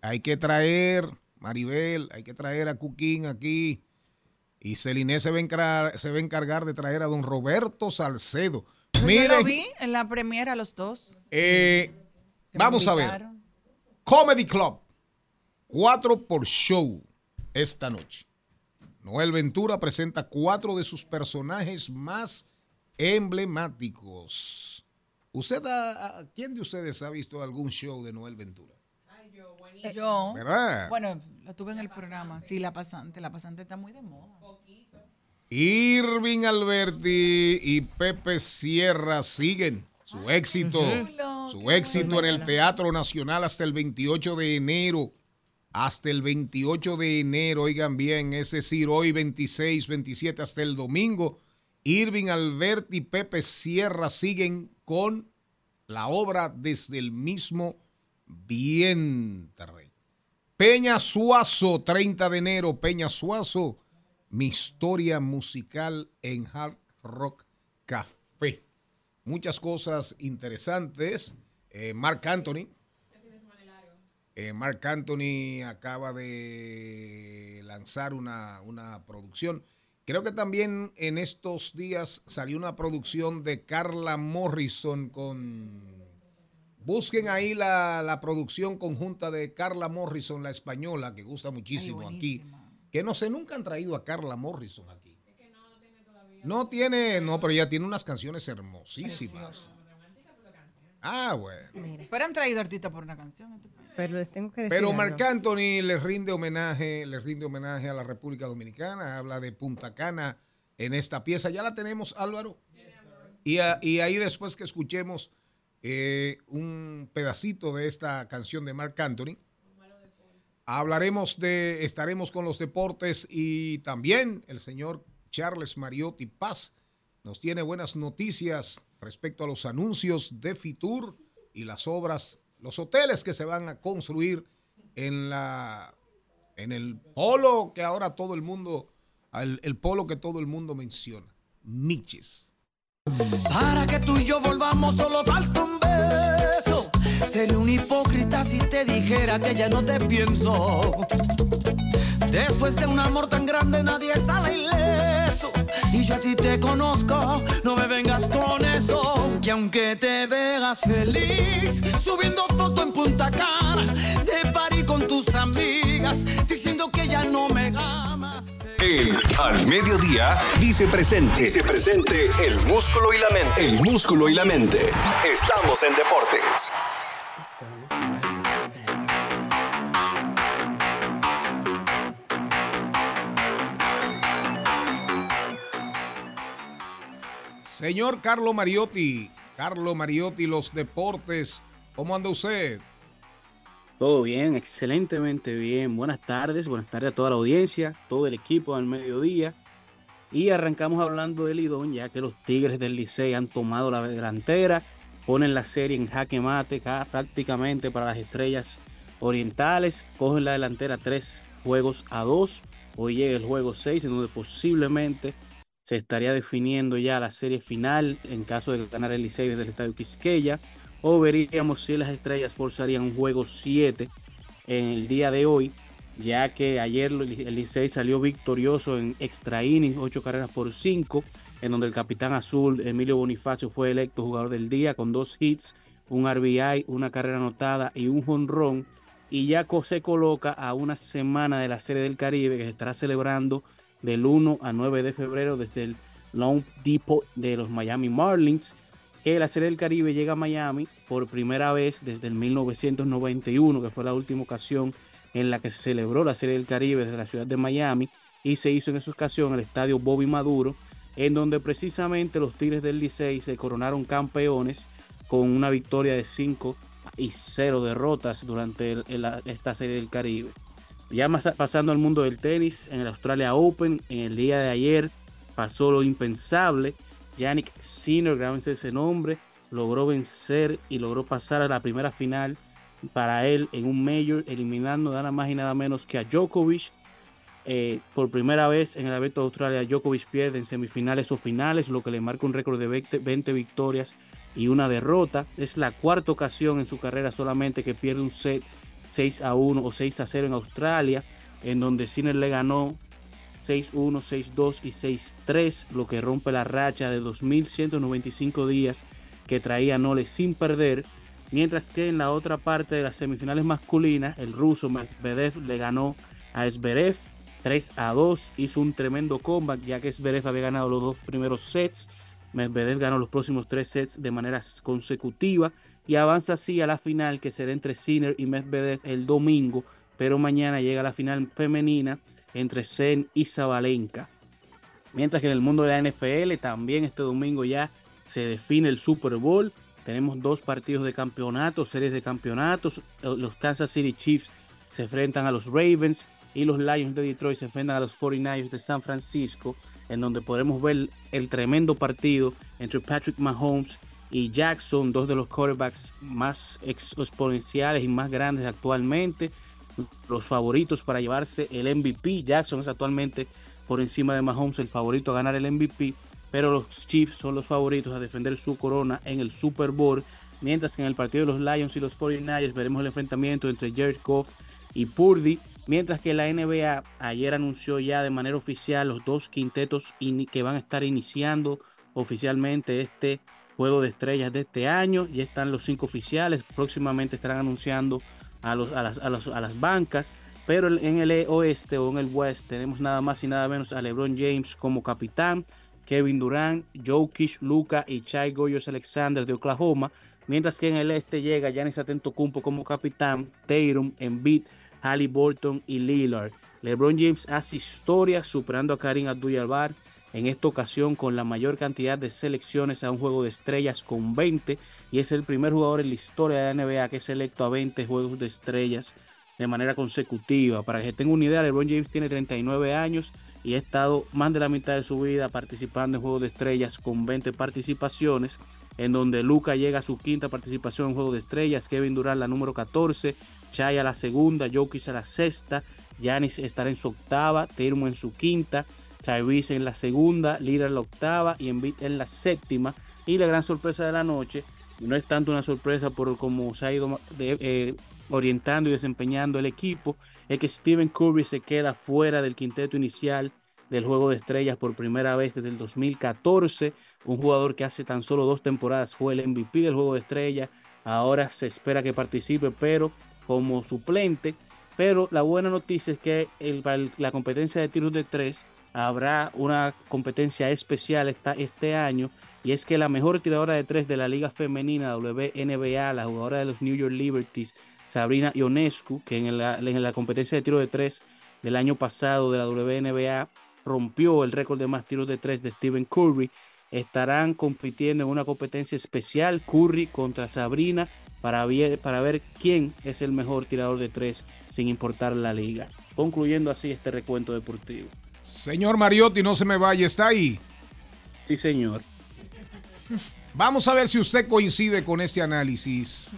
Hay que traer, Maribel, hay que traer a Cuquín aquí. Y Celine se va, a encargar, se va a encargar de traer a don Roberto Salcedo. Yo lo Miren, vi en la premiera los dos. eh, vamos a ver. Comedy Club. Cuatro por show esta noche. Noel Ventura presenta cuatro de sus personajes más emblemáticos. ¿Usted ha- a- ¿Quién de ustedes ha visto algún show de Noel Ventura? Yo. ¿Verdad? Bueno, lo tuve en el programa. Sí, la pasante. La pasante está muy de moda. Irving Alberti y Pepe Sierra siguen su éxito, su éxito en el Teatro Nacional hasta el 28 de enero. Hasta el 28 de enero, oigan bien, es decir, hoy 26, 27 hasta el domingo. Irving Alberti y Pepe Sierra siguen con la obra desde el mismo vientre. Peña Suazo, 30 de enero, Peña Suazo, mi historia musical en Hard Rock Café. Muchas cosas interesantes. Eh, Mark Anthony. Eh, Mark Anthony acaba de lanzar una, una producción. Creo que también en estos días salió una producción de Carla Morrison con Busquen ahí la, la producción conjunta de Carla Morrison, la española, que gusta muchísimo aquí. Que no sé, nunca han traído a Carla Morrison aquí. No tiene, no, pero ella tiene unas canciones hermosísimas. Ah, bueno. Pero han traído artistas por una canción. este país. Pero les tengo que decir. Pero. Marc Anthony le rinde homenaje, le rinde homenaje a la República Dominicana, habla de Punta Cana en esta pieza. Ya la tenemos, Álvaro. Y, a- y ahí después que escuchemos eh, un pedacito de esta canción de Marc Anthony, hablaremos de, estaremos con los deportes y también el señor Charles Mariotti Paz nos tiene buenas noticias respecto a los anuncios de Fitur y las obras, los hoteles que se van a construir en la en el polo que ahora todo el mundo el, polo que todo el mundo menciona, Miches. Para que tú y yo volvamos solo falta un beso. Sería un hipócrita si te dijera que ya no te pienso. Después de un amor tan grande nadie sale ileso. Y yo a te conozco, no me vengas con eso. Que aunque te veas feliz, subiendo foto en Punta Cana, de party con tus amigas, diciendo que ya no me amas. El Al Mediodía dice presente. Dice presente el músculo y la mente. El músculo y la mente. Estamos en deportes. Señor Carlo Mariotti, Carlo Mariotti, los deportes, ¿cómo anda usted? Todo bien, excelentemente bien. Buenas tardes, buenas tardes a toda la audiencia, todo el equipo al mediodía. Y arrancamos hablando de Lidón, ya que los Tigres del Licey han tomado la delantera, ponen la serie en jaque mate ca- prácticamente para las estrellas orientales, cogen la delantera tres juegos a dos. Hoy llega el juego 6, en donde posiblemente se estaría definiendo ya la serie final en caso de ganar el Licey desde el Estadio Quisqueya o veríamos si las estrellas forzarían un juego 7 en el día de hoy, ya que ayer el Licey salió victorioso en extra innings, 8 carreras por 5, en donde el capitán azul Emilio Bonifacio fue electo jugador del día con dos hits, un RBI, una carrera anotada y un jonrón. Y ya se coloca a una semana de la Serie del Caribe que se estará celebrando del 1 a 9 de febrero desde el Long Depot de los Miami Marlins, que la Serie del Caribe llega a Miami por primera vez desde el 1991, que fue la última ocasión en la que se celebró la Serie del Caribe desde la ciudad de Miami y se hizo en esa ocasión el estadio Bobby Maduro, en donde precisamente los Tigres del Licey se coronaron campeones con una victoria de 5 y 0 derrotas durante esta Serie del Caribe. Ya pasando al mundo del tenis, en el Australia Open, en el día de ayer pasó lo impensable. Yannick Sinner, grábense ese nombre, logró vencer y logró pasar a la primera final para él en un Major, eliminando nada más y nada menos que a Djokovic. Eh, por primera vez en el Abierto de Australia, Djokovic pierde en semifinales o finales, lo que le marca un récord de 20, 20 victorias y una derrota. Es la cuarta ocasión en su carrera solamente que pierde un set 6 a 1 o 6 a 0 en Australia, en donde Sinner le ganó 6-1, 6-2 y 6-3, lo que rompe la racha de 2.195 días que traía Nole sin perder. Mientras que en la otra parte de las semifinales masculinas, el ruso Medvedev le ganó a Zverev 3 a 2. Hizo un tremendo comeback ya que Zverev había ganado los dos primeros sets. Medvedev ganó los próximos tres sets de manera consecutiva y avanza así a la final que será entre Sinner y Medvedev el domingo, pero mañana llega la final femenina entre Zen y Zabalenka. Mientras que en el mundo de la NFL también este domingo ya se define el Super Bowl. Tenemos dos partidos de campeonato, series de campeonatos. Los Kansas City Chiefs se enfrentan a los Ravens y los Lions de Detroit se enfrentan a los 49ers de San Francisco, en donde podremos ver el tremendo partido entre Patrick Mahomes y Jackson, dos de los quarterbacks más exponenciales y más grandes actualmente. Los favoritos para llevarse el MVP. Jackson es actualmente por encima de Mahomes el favorito a ganar el MVP, pero los Chiefs son los favoritos a defender su corona en el Super Bowl. Mientras que en el partido de los Lions y los 49ers veremos el enfrentamiento entre Jared Goff y Purdy. Mientras que la NBA ayer anunció ya de manera oficial los dos quintetos que van a estar iniciando oficialmente este juego de estrellas de este año. Ya están los cinco oficiales. Próximamente estarán anunciando a, los, a, las, a, los, a las bancas. Pero en el oeste o en el west tenemos nada más y nada menos a LeBron James como capitán, Kevin Durant, Jokic, Luca y Chai Goyos Alexander de Oklahoma. Mientras que en el este llega Giannis Antetokounmpo como capitán, Tatum, Embiid, Halliburton y Lillard. LeBron James hace historia superando a Karim Abdul-Jabbar en esta ocasión con la mayor cantidad de selecciones a un juego de estrellas con 20 y es el primer jugador en la historia de la NBA que es electo a 20 juegos de estrellas de manera consecutiva. Para que tengan una idea, LeBron James tiene 39 años y ha estado más de la mitad de su vida participando en Juegos de Estrellas con 20 participaciones, en donde Luca llega a su quinta participación en Juegos de Estrellas, Kevin Durant la número 14, Chai a la segunda, Jokic a la sexta, Giannis estará en su octava, Tatum en su quinta, Tyrese en la segunda, Lillard en la octava y Embiid en la séptima. Y la gran sorpresa de la noche, no es tanto una sorpresa por cómo se ha ido de, eh, orientando y desempeñando el equipo, es que Stephen Curry se queda fuera del quinteto inicial del juego de estrellas por primera vez desde el 2014. Un jugador que hace tan solo dos temporadas fue el MVP del juego de estrellas. Ahora se espera que participe, pero como suplente. Pero la buena noticia es que para la competencia de tiros de tres habrá una competencia especial esta, este año. Y es que la mejor tiradora de tres de la liga femenina WNBA, la jugadora de los New York Liberties, Sabrina Ionescu, que en la, en la competencia de tiro de tres del año pasado de la WNBA rompió el récord de más tiros de tres de Stephen Curry. Estarán compitiendo en una competencia especial Curry contra Sabrina para ver, para ver quién es el mejor tirador de tres sin importar la liga. Concluyendo así este recuento deportivo. Señor Mariotti, no se me vaya, ¿está ahí? Sí, señor. Vamos a ver si usted coincide con este análisis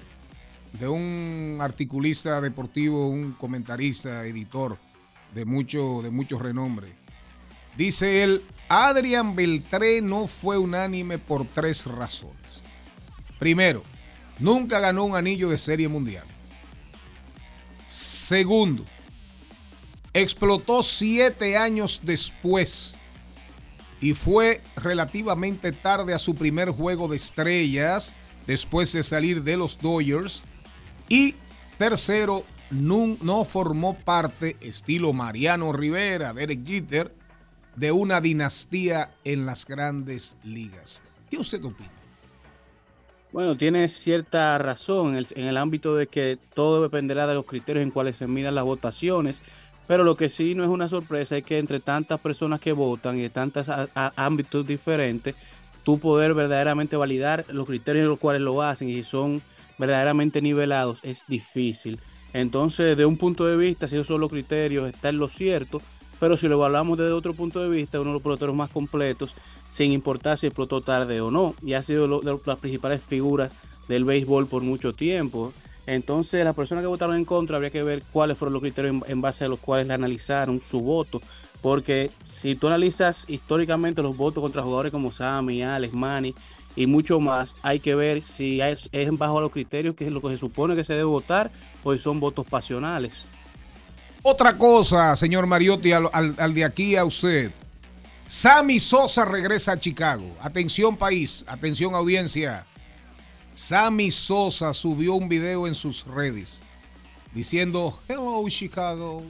de un articulista deportivo, un comentarista, editor de mucho, de mucho renombre. Dice él, Adrián Beltré no fue unánime por tres razones. Primero, nunca ganó un anillo de serie mundial. Segundo, explotó siete años después y fue relativamente tarde a su primer juego de estrellas después de salir de los Dodgers. Y tercero, no, formó parte, estilo Mariano Rivera, Derek Jeter, de una dinastía en las grandes ligas. ¿Qué usted opina? Bueno, tiene cierta razón en el, en el ámbito de que todo dependerá de los criterios en cuales se midan las votaciones, pero lo que sí no es una sorpresa es que entre tantas personas que votan y de tantos ámbitos diferentes, tú poder verdaderamente validar los criterios en los cuales lo hacen y si son verdaderamente nivelados es difícil. Entonces, de un punto de vista, si esos son los criterios, está en lo cierto, pero si lo evaluamos desde otro punto de vista, uno de los peloteros más completos, sin importar si explotó tarde o no, y ha sido lo- de las principales figuras del béisbol por mucho tiempo. Entonces, las personas que votaron en contra, habría que ver cuáles fueron los criterios en, base a los cuales le analizaron su voto. Porque si tú analizas históricamente los votos contra jugadores como Sammy, Alex, Manny y mucho más, hay que ver si es, bajo los criterios que es lo que se supone que se debe votar o si son votos pasionales. Otra cosa, señor Mariotti, al- al de aquí a usted. Sammy Sosa regresa a Chicago. Atención país, atención audiencia. Sammy Sosa subió un video en sus redes diciendo, hello Chicago,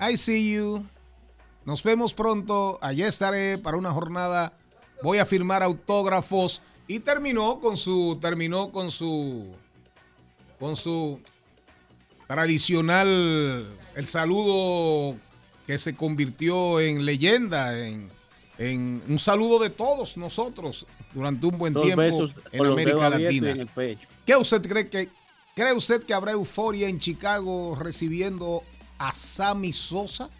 I see you. Nos vemos pronto, allá estaré para una jornada. Voy a firmar autógrafos. Y terminó con su terminó con su con su tradicional, el saludo que se convirtió en leyenda, en, en un saludo de todos nosotros durante un buen Dos tiempo besos en América Latina. en el pecho. ¿Qué usted cree que cree usted que habrá euforia en Chicago recibiendo a Sammy Sosa?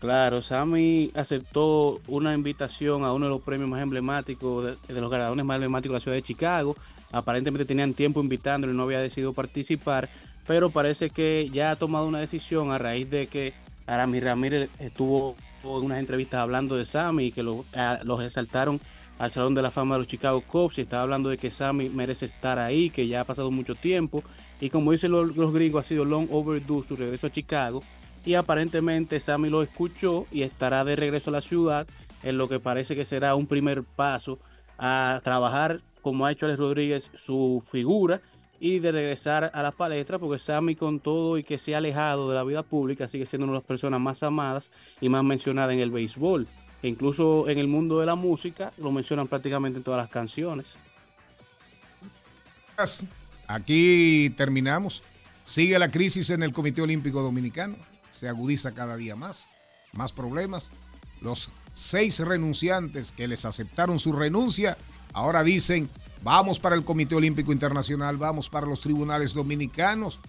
Claro, Sammy aceptó una invitación a uno de los premios más emblemáticos, de, de los galardones más emblemáticos de la ciudad de Chicago. Aparentemente tenían tiempo invitándolo y no había decidido participar, pero parece que ya ha tomado una decisión a raíz de que Aramis Ramírez estuvo en unas entrevistas hablando de Sammy y que lo- a- los exaltaron al Salón de la Fama de los Chicago Cubs y estaba hablando de que Sammy merece estar ahí, que ya ha pasado mucho tiempo y como dicen los, los gringos ha sido long overdue su regreso a Chicago y aparentemente Sammy lo escuchó y estará de regreso a la ciudad en lo que parece que será un primer paso a trabajar como ha hecho Alex Rodríguez su figura y de regresar a las palestras porque Sammy con todo y que se ha alejado de la vida pública sigue siendo una de las personas más amadas y más mencionadas en el béisbol. Incluso en el mundo de la música lo mencionan prácticamente en todas las canciones. Aquí terminamos. Sigue la crisis en el Comité Olímpico Dominicano. Se agudiza cada día más. Más problemas. Los seis renunciantes que les aceptaron su renuncia ahora dicen, vamos para el Comité Olímpico Internacional, vamos para los tribunales dominicanos.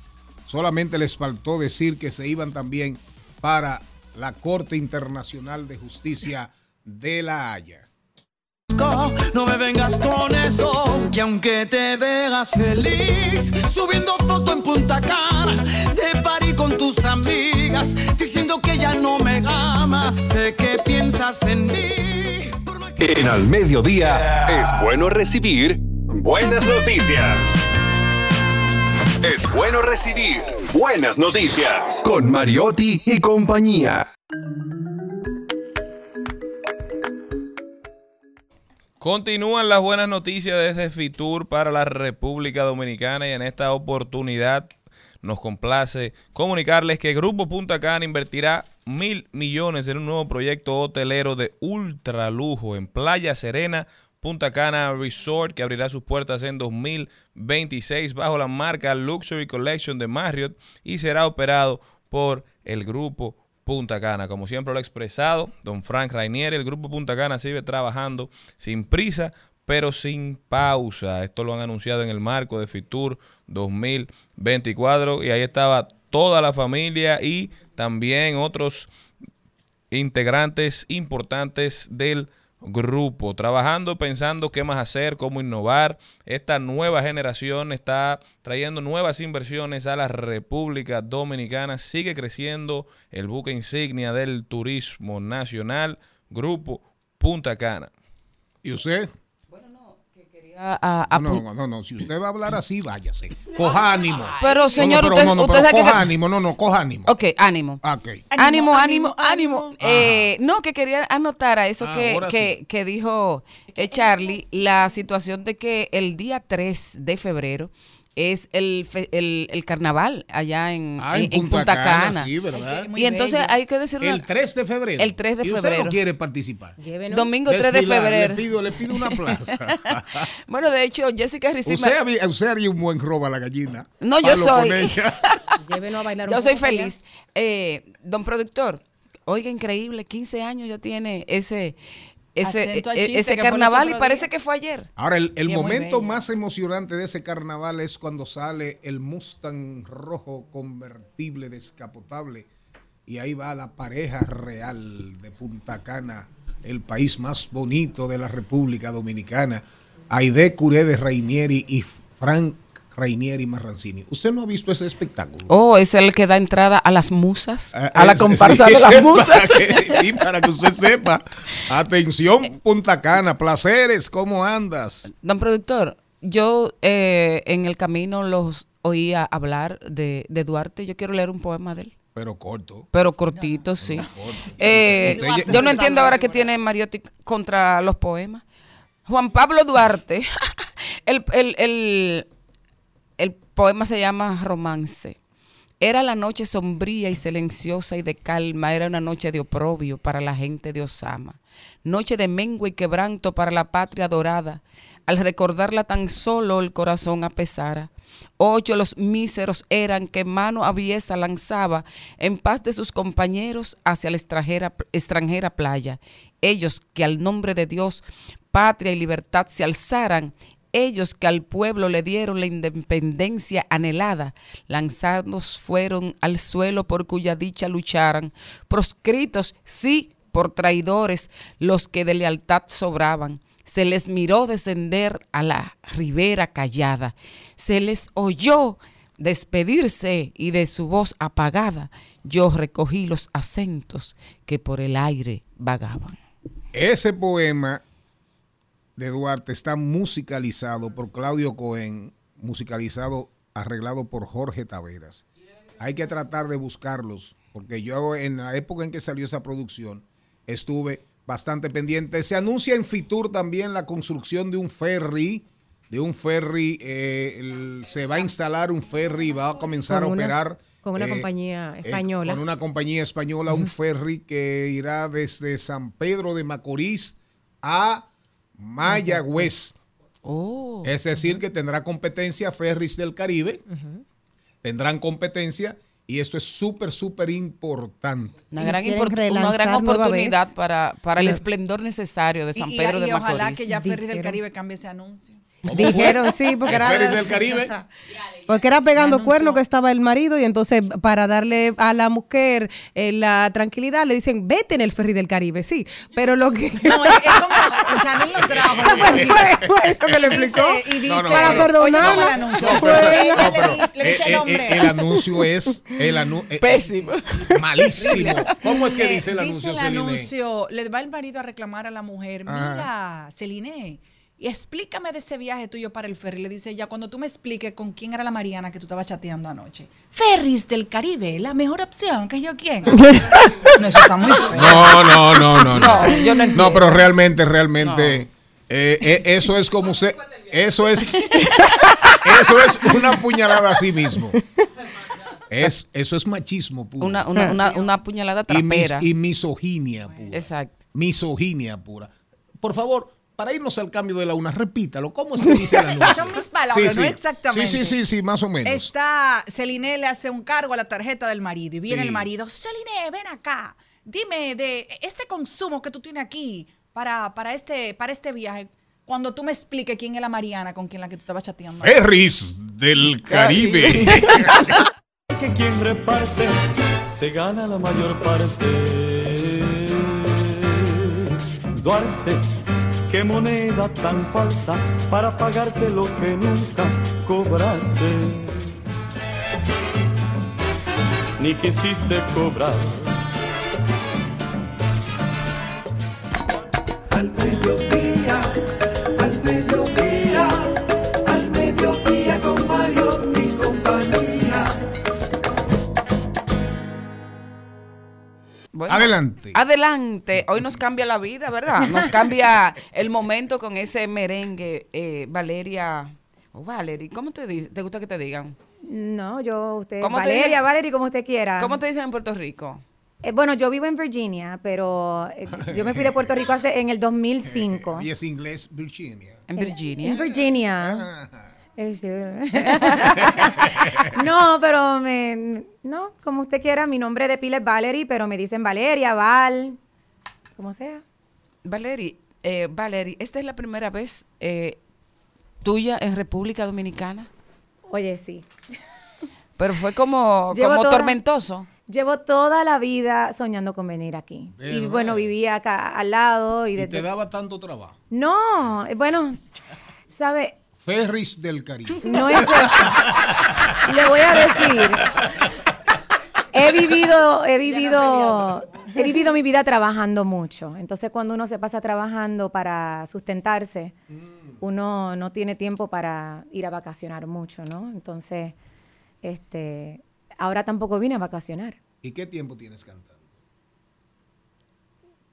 Solamente les faltó decir que se iban también para la Corte Internacional de Justicia de La Haya. No me vengas con eso, que aunque te veas feliz, subiendo foto en Punta Cana, de party con tus amigas, diciendo que ya no me amas, sé que piensas en mí. En Al Mediodía es bueno recibir buenas noticias. Es bueno recibir buenas noticias con Mariotti y compañía. Continúan las buenas noticias desde Fitur para la República Dominicana y en esta oportunidad nos complace comunicarles que Grupo Punta Cana invertirá mil millones en un nuevo proyecto hotelero de ultra lujo en Playa Serena, Punta Cana Resort, que abrirá sus puertas en 2026 bajo la marca Luxury Collection de Marriott y será operado por el Grupo Punta Cana. Como siempre lo ha expresado don Frank Rainier, el Grupo Punta Cana sigue trabajando sin prisa, pero sin pausa. Esto lo han anunciado en el marco de Fitur 2024 y ahí estaba toda la familia y también otros integrantes importantes del grupo, trabajando, pensando qué más hacer, cómo innovar. Esta nueva generación está trayendo nuevas inversiones a la República Dominicana. Sigue creciendo el buque insignia del turismo nacional, Grupo Punta Cana. ¿Y usted? A- a- a No, no, no, no, si usted va a hablar así, váyase. Coja ánimo. Pero, señor, no, no, usted- pero, no, no, usted pero que- coja ánimo, no, no, coja ánimo. Ok, ánimo. Ok. Ánimo, ánimo, ánimo. Eh, no, que quería anotar a eso Ah, que, que, que dijo eh, Charlie, la situación de que el día 3 de febrero es el, fe- el, el carnaval allá en, Ah, en en- Punta Punta Cana, Cana. sí, ¿verdad? Y entonces bello. hay que decirlo. El 3 de febrero. El 3 de ¿Y usted febrero. no quiere participar? Domingo 3 de Desfilar, febrero. Le pido, le pido una plaza. Bueno, de hecho, Jessica Ricima. usted, haría, usted haría un buen robo a la gallina. No, yo soy. Llévenos a bailar un Yo soy feliz. Eh, don productor, oiga, increíble, 15 años ya tiene ese ese, eh, chiste, ese carnaval y parece día. que fue ayer. Ahora, el, el momento más emocionante de ese carnaval es cuando sale el Mustang rojo convertible descapotable y ahí va la pareja real de Punta Cana, el país más bonito de la República Dominicana, Aide Curé de Rainieri y Frank Rainieri Marrancini. ¿Usted no ha visto ese espectáculo? Oh, es el que da entrada a las musas, Ah, a la comparsa sí, de las musas. Para que, y para que usted sepa. Atención, Punta Cana, placeres, ¿cómo andas? Don productor, yo eh, en el camino los oía hablar de, de Duarte. Yo quiero leer un poema de él. Pero corto. Pero cortito, sí. Eh, Usted- yo no entiendo ahora que tiene Mariotti contra los poemas. Juan Pablo Duarte, el- el- el poema se llama Romance. Era la noche sombría y silenciosa y de calma, era una noche de oprobio para la gente de Osama, noche de mengua y quebranto para la patria dorada. Al recordarla tan solo el corazón apesara. Ocho los míseros eran que mano aviesa lanzaba en paz de sus compañeros hacia la extranjera, extranjera playa. Ellos que al nombre de Dios, patria y libertad se alzaran, ellos que al pueblo le dieron la independencia anhelada, lanzados fueron al suelo por cuya dicha lucharan, proscritos, sí, por traidores, los que de lealtad sobraban. Se les miró descender a la ribera callada, se les oyó despedirse y de su voz apagada yo recogí los acentos que por el aire vagaban. Ese poema de Duarte está musicalizado por Claudio Cohen, musicalizado, arreglado por Jorge Taveras. Hay que tratar de buscarlos, porque yo en la época en que salió esa producción estuve bastante pendiente. Se anuncia en Fitur también la construcción de un ferry, de un ferry, eh, el- se va a instalar un ferry y va a comenzar a una- operar. con una eh, compañía eh, española. con una compañía española, un ferry que irá desde San Pedro de Macorís a Mayagüez. Oh. Es decir, que tendrá competencia Ferris del Caribe, tendrán competencia y esto es súper, súper importante. Una Y gran, una oportunidad para, para el esplendor necesario de San Y- y- Pedro y de ojalá Macorís. que ya Ferris del. Caribe cambie ese anuncio. ¿Cómo Dijeron, sí, porque ¿El era- del Caribe. Porque era pegando cuerno que estaba el marido y entonces para darle a la mujer eh, la tranquilidad le dicen, vete en el ferry del Caribe, sí. Pero lo que... No, es, es como trajo. Eso fue, fue- eso que le explicó. Dice- y dice, No, no, para ¿cómo el anuncio? No, pero- Ella no, le pero, dice- le dice eh, el eh, hombre. eh, el anuncio es el anu- eh, Pésimo. malísimo. ¿Cómo es que Eh, dice el anuncio, Dice el Celine? anuncio, le va el marido a reclamar a la mujer, Ajá. mira, Celine, y explícame de ese viaje tuyo para el ferry. Le dice ella, cuando tú me expliques con quién era la Mariana que tú estabas chateando anoche. Ferris del Caribe, la mejor opción, que yo quién. no, eso está muy feo. No, no, no, no. No, yo no entiendo. No, pero realmente, realmente, eh, eh, eso es como se, eso es, eso es una puñalada a sí mismo. Es, eso es machismo puro. Una, una, una, una puñalada y, mis- trapera. y misoginia pura. Exacto. Misoginia pura. Por favor, para irnos al cambio de la una, repítalo. ¿Cómo es que dice el anuncio? Son mis palabras, no exactamente. Sí, sí, sí, sí, más o menos. Está, Celine le hace un cargo a la tarjeta del marido y viene Sí. el marido, Celine, ven acá, dime de este consumo que tú tienes aquí para, para, este, para este viaje, cuando tú me expliques quién es la Mariana con quien la que tú estabas chateando. Ferris del Caribe. que quien reparte se gana la mayor parte. Duarte, qué moneda tan falsa para pagarte lo que nunca cobraste. Ni quisiste cobrar. Al mediodía, Bueno, Adelante. Adelante. Hoy nos cambia la vida, ¿verdad? Nos cambia el momento con ese merengue, eh, Valeria Oh, Valerie, ¿cómo te, di- te gusta que te digan? No, yo, usted, ¿Cómo te Valeria, dicen? Valerie, como usted quiera. ¿Cómo te dicen en Puerto Rico? Eh, bueno, yo vivo en Virginia, pero eh, yo me fui de Puerto Rico hace, en el 2005. Y es inglés Virginia. En Virginia. En Virginia. Este- no, pero me, no, como usted quiera, mi nombre de pila es Valerie, pero me dicen Valeria, Val, como sea. Valerie, eh, Valerie, esta es la primera vez eh, tuya en República Dominicana, Oye, sí. pero fue como, como toda- tormentoso. Llevo toda la vida soñando con venir aquí. Y bueno, vivía acá al lado y, Y desde- te daba tanto trabajo. No, eh, bueno, ¿sabe? Ferris del Caribe. No es eso. Le voy a decir. He vivido, he vivido, he vivido mi vida trabajando mucho. Entonces, cuando uno se pasa trabajando para sustentarse, uno no tiene tiempo para ir a vacacionar mucho, ¿no? Entonces, este, ahora tampoco vine a vacacionar. ¿Y qué tiempo tienes cantando?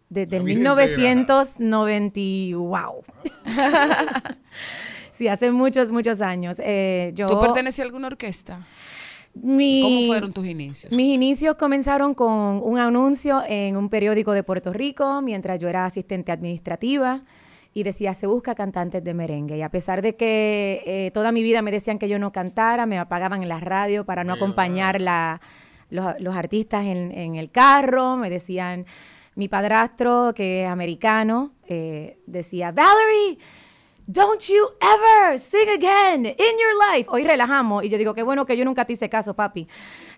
Desde el vida 1990, y- wow. Sí, hace muchos, muchos años. Eh, yo, ¿Tú pertenecías a alguna orquesta? Mi- ¿Cómo fueron tus inicios? Mis inicios comenzaron con un anuncio en un periódico de Puerto Rico mientras yo era asistente administrativa y decía, se busca cantantes de merengue. Y a pesar de que eh, toda mi vida me decían que yo no cantara, me apagaban en la radio para no acompañar la- los, los artistas en, en el carro, me decían, mi padrastro, que es americano, eh, decía, Valerie, Don't you ever sing again in your life. Hoy relajamos y yo digo, qué bueno que yo nunca te hice caso, papi.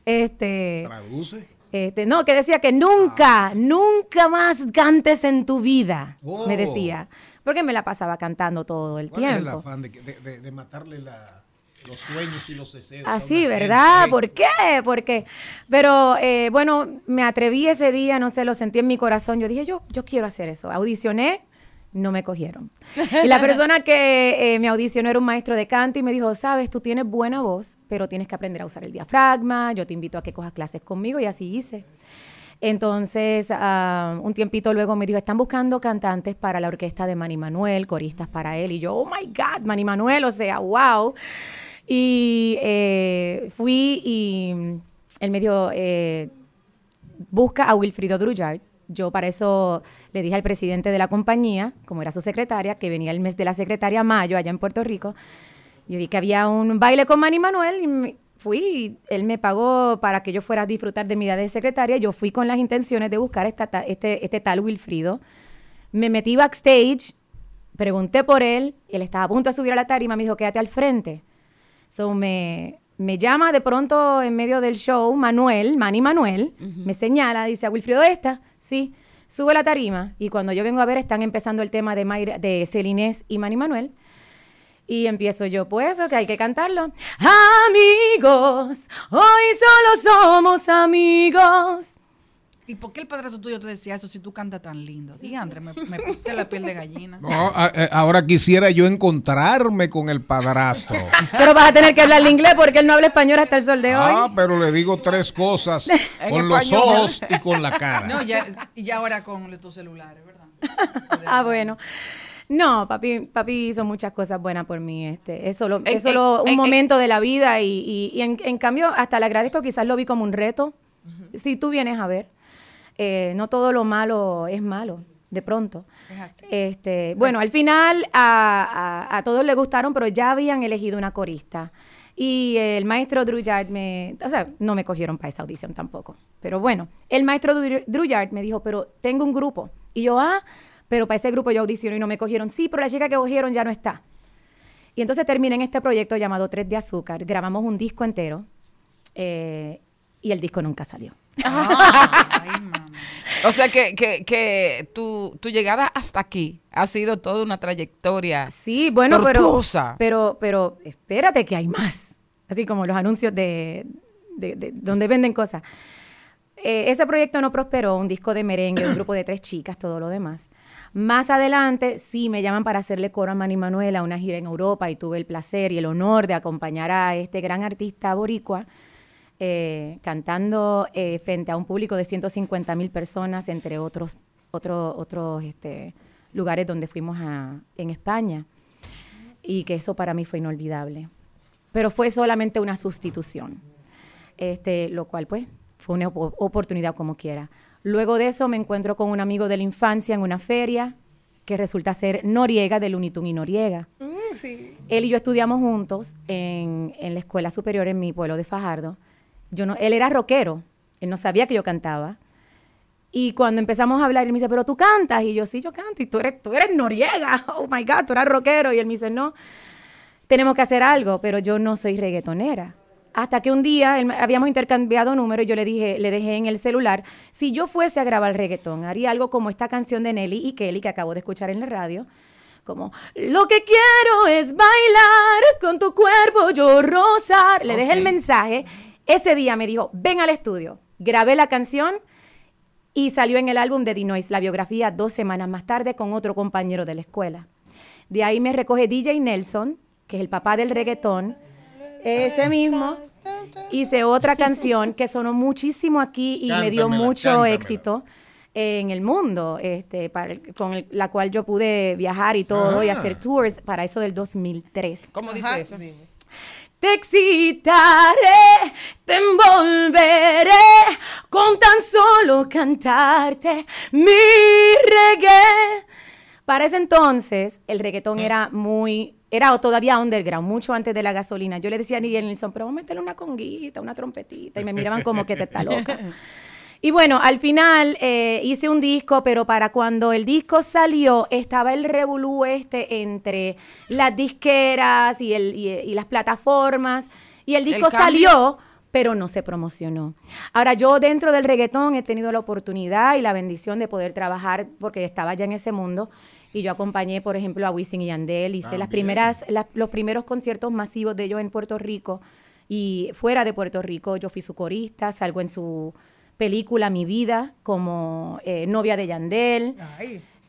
Este, ¿Traduce? este, no, que decía que nunca, nunca más cantes en tu vida, Oh. me decía. Porque me la pasaba cantando todo el ¿Cuál es el tiempo. afán de, que- de- de- de matarle la- los sueños y los deseos? Así, una ¿verdad? gente? ¿Por qué? ¿Por qué? Pero eh, bueno, me atreví ese día, no sé, lo sentí en mi corazón. Yo dije, yo, yo quiero hacer eso. Audicioné, no me cogieron. Y la persona que eh, me audicionó era un maestro de canto y me dijo, sabes, tú tienes buena voz, pero tienes que aprender a usar el diafragma. Yo te invito a que cojas clases conmigo y así hice. Entonces, ah, un tiempito luego me dijo, están buscando cantantes para la orquesta de Manny Manuel, coristas para él. Y yo, oh my God, Manny Manuel, o sea, wow. Y eh, fui y él me dijo, eh, busca a Wilfrido Druyard. Yo para eso le dije al presidente de la compañía, como era su secretaria, que venía el mes de la secretaria mayo allá en Puerto Rico. Yo vi que había un baile con Manny Manuel y fui. y Él me pagó para que yo fuera a disfrutar de mi vida de secretaria. Yo fui con las intenciones de buscar esta ta- este, este tal Wilfrido. Me metí backstage, pregunté por él. Él estaba a punto de subir a la tarima. Me dijo, quédate al frente. So me, me llama de pronto en medio del show Manuel, Manny Manuel, me señala, dice, ¿a Wilfrido esta? Sí. Sube la tarima y cuando yo vengo a ver están empezando el tema de, Mayra, de Celinés y Manny Manuel. Y empiezo yo, pues, que hay que cantarlo. Amigos, hoy solo somos amigos. ¿Y por qué el padrastro tuyo te decía eso si tú cantas tan lindo? Diandre, me, me pusiste la piel de gallina. No, a- a- ahora quisiera yo encontrarme con el padrastro. Pero vas a tener que hablar inglés porque él no habla español hasta el sol de hoy. Ah, pero le digo tres cosas con los español. ojos y con la cara. No, ya, y ya ahora con tus celulares, ¿verdad? Ah, bueno. No, papi, papi hizo muchas cosas buenas por mí. Este, es solo, es solo en- un en- momento de la vida y, y- y en, en cambio hasta le agradezco, quizás lo vi como un reto. Si tú vienes a ver, eh, no todo lo malo es malo, de pronto. Este, bueno, al final a, a- a todos les gustaron, pero ya habían elegido una corista. Y el maestro Druyard me, o sea, no me cogieron para esa audición tampoco. Pero bueno, el maestro Dru- Druyard me dijo, pero tengo un grupo. Y yo, ah, pero para ese grupo yo audiciono y no me cogieron. Sí, pero la chica que cogieron ya no está. Y entonces terminé en este proyecto llamado Tres de Azúcar. Grabamos un disco entero eh, y el disco nunca salió. O sea que, que, que tu, tu llegada hasta aquí ha sido toda una trayectoria. Sí, bueno, pero, tortuosa. pero, pero espérate que hay más. Así como los anuncios de, de- de- donde venden cosas. Eh, ese proyecto no prosperó, un disco de merengue, un grupo de tres chicas, todo lo demás. Más adelante, sí, me llaman para hacerle coro a Manny Manuel a una gira en Europa y tuve el placer y el honor de acompañar a este gran artista boricua eh, cantando eh, frente a un público de 150 mil personas, entre otros, otro- otros este, lugares donde fuimos a- en España. y que eso para mí fue inolvidable. Pero fue solamente una sustitución, este, lo cual pues fue una opo- oportunidad como quiera. Luego de eso me encuentro con un amigo de la infancia en una feria que resulta ser Noriega de Lunitun y Noriega. Él y yo estudiamos juntos en, en la escuela superior en mi pueblo de Fajardo. Yo no, él era rockero, él no sabía que yo cantaba. Y cuando empezamos a hablar, él me dice, pero tú cantas. Y yo, sí, yo canto. Y tú eres, tú eres Noriega. Oh my God, tú eres rockero. Y él me dice, no, tenemos que hacer algo, pero yo no soy reggaetonera. Hasta que un día él habíamos intercambiado números y yo le dije, le dejé en el celular, si yo fuese a grabar reggaetón, haría algo como esta canción de Nelly y Kelly que acabo de escuchar en la radio, como lo que quiero es bailar con tu cuerpo yo rozar. Le Oh, dejé el sí. mensaje. Ese día me dijo, ven al estudio. Grabé la canción y salió en el álbum de Dinois, la biografía, dos semanas más tarde con otro compañero de la escuela. De ahí me recoge DJ Nelson, que es el papá del reggaetón, ese mismo. Hice otra canción que sonó muchísimo aquí y me dio mucho cántamela. éxito en el mundo, este, para el- con el- la cual yo pude viajar y todo y Ah. hacer tours para eso del 2003. ¿Cómo dice eso? Te excitaré, te envolveré con tan solo cantarte mi reggae. Para ese entonces, el reggaetón era muy, era todavía underground, mucho antes de la gasolina. Yo le decía a Nigel Nelson, pero vamos a meterle una conguita, una trompetita. Y me miraban como que te está loca. Y bueno, al final eh, hice un disco, pero para cuando el disco salió, estaba el revolú este entre las disqueras y, el, y, y las plataformas. Y el disco salió, pero no se promocionó. Ahora, yo dentro del reggaetón he tenido la oportunidad y la bendición de poder trabajar, porque estaba ya en ese mundo, y yo acompañé, por ejemplo, a Wisin y Yandel, hice las primeras, la- los primeros conciertos masivos de ellos en Puerto Rico, y fuera de Puerto Rico, yo fui su corista, salgo en su película Mi Vida como eh, novia de Yandel.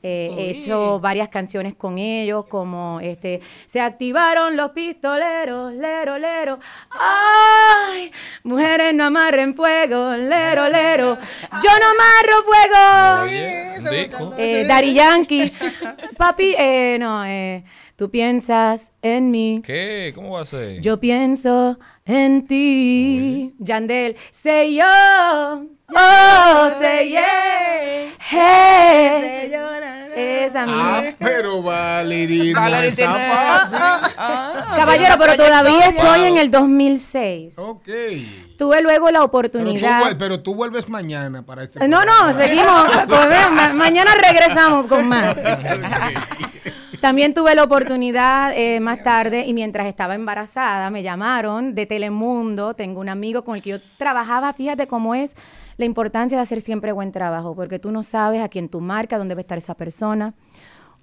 Eh, he hecho varias canciones con ellos, como este, se activaron los pistoleros, lero, lero. Ay, mujeres no amarren fuego, lero, lero. Yo no amarro fuego. Disco. Eh, Daddy Yankee. Papi, eh, no, eh, tú piensas en mí. ¿Qué? ¿Cómo va a ser? Yo pienso en ti. Yandel, say yo. Oh, say yeah. Hey. Esa Ah, mía. pero Valerie, no Valerie está fácil. Caballero, pero todavía estoy Wow. en el 2006. Ok. Tuve luego la Pero tú, oportunidad. pero tú vuelves mañana para este No, no, seguimos. Ven, ma- mañana regresamos con más. También tuve la oportunidad eh, más tarde y mientras estaba embarazada me llamaron de Telemundo. Tengo un amigo con el que yo trabajaba. Fíjate cómo es la importancia de hacer siempre buen trabajo, porque tú no sabes a quién tú marcas, dónde va a estar esa persona.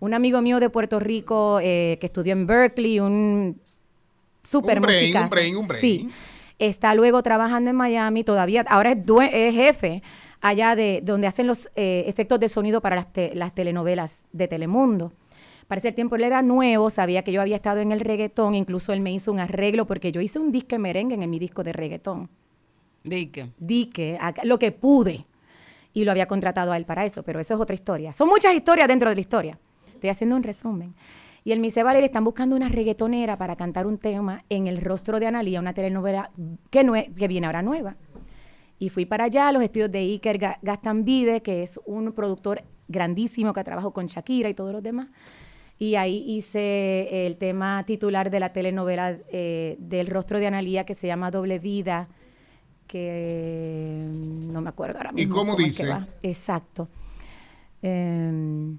Un amigo mío de Puerto Rico eh, que estudió en Berkeley, un super Un brain, un brain, un brain. Sí. Está luego trabajando en Miami, todavía, ahora es, due- es jefe allá de donde hacen los eh, efectos de sonido para las, te- las telenovelas de Telemundo. Para ese tiempo él era nuevo, sabía que yo había estado en el reggaetón, incluso él me hizo un arreglo porque yo hice un disque merengue en mi disco de reggaetón. Dique. Dique, lo que pude. Y lo había contratado a él para eso, pero eso es otra historia. Son muchas historias dentro de la historia. Estoy haciendo un resumen. Y él me dice, Valeria, están buscando una reggaetonera para cantar un tema en El rostro de Analía, una telenovela que, nue- que viene ahora nueva. Y fui para allá a los estudios de Iker Ga- Gastambide, que es un productor grandísimo que trabajó con Shakira y todos los demás. Y ahí hice el tema titular de la telenovela eh, del rostro de Analía que se llama Doble Vida, que mm, no me acuerdo ahora ¿Y mismo. cómo es que dice? va. Exacto. Em,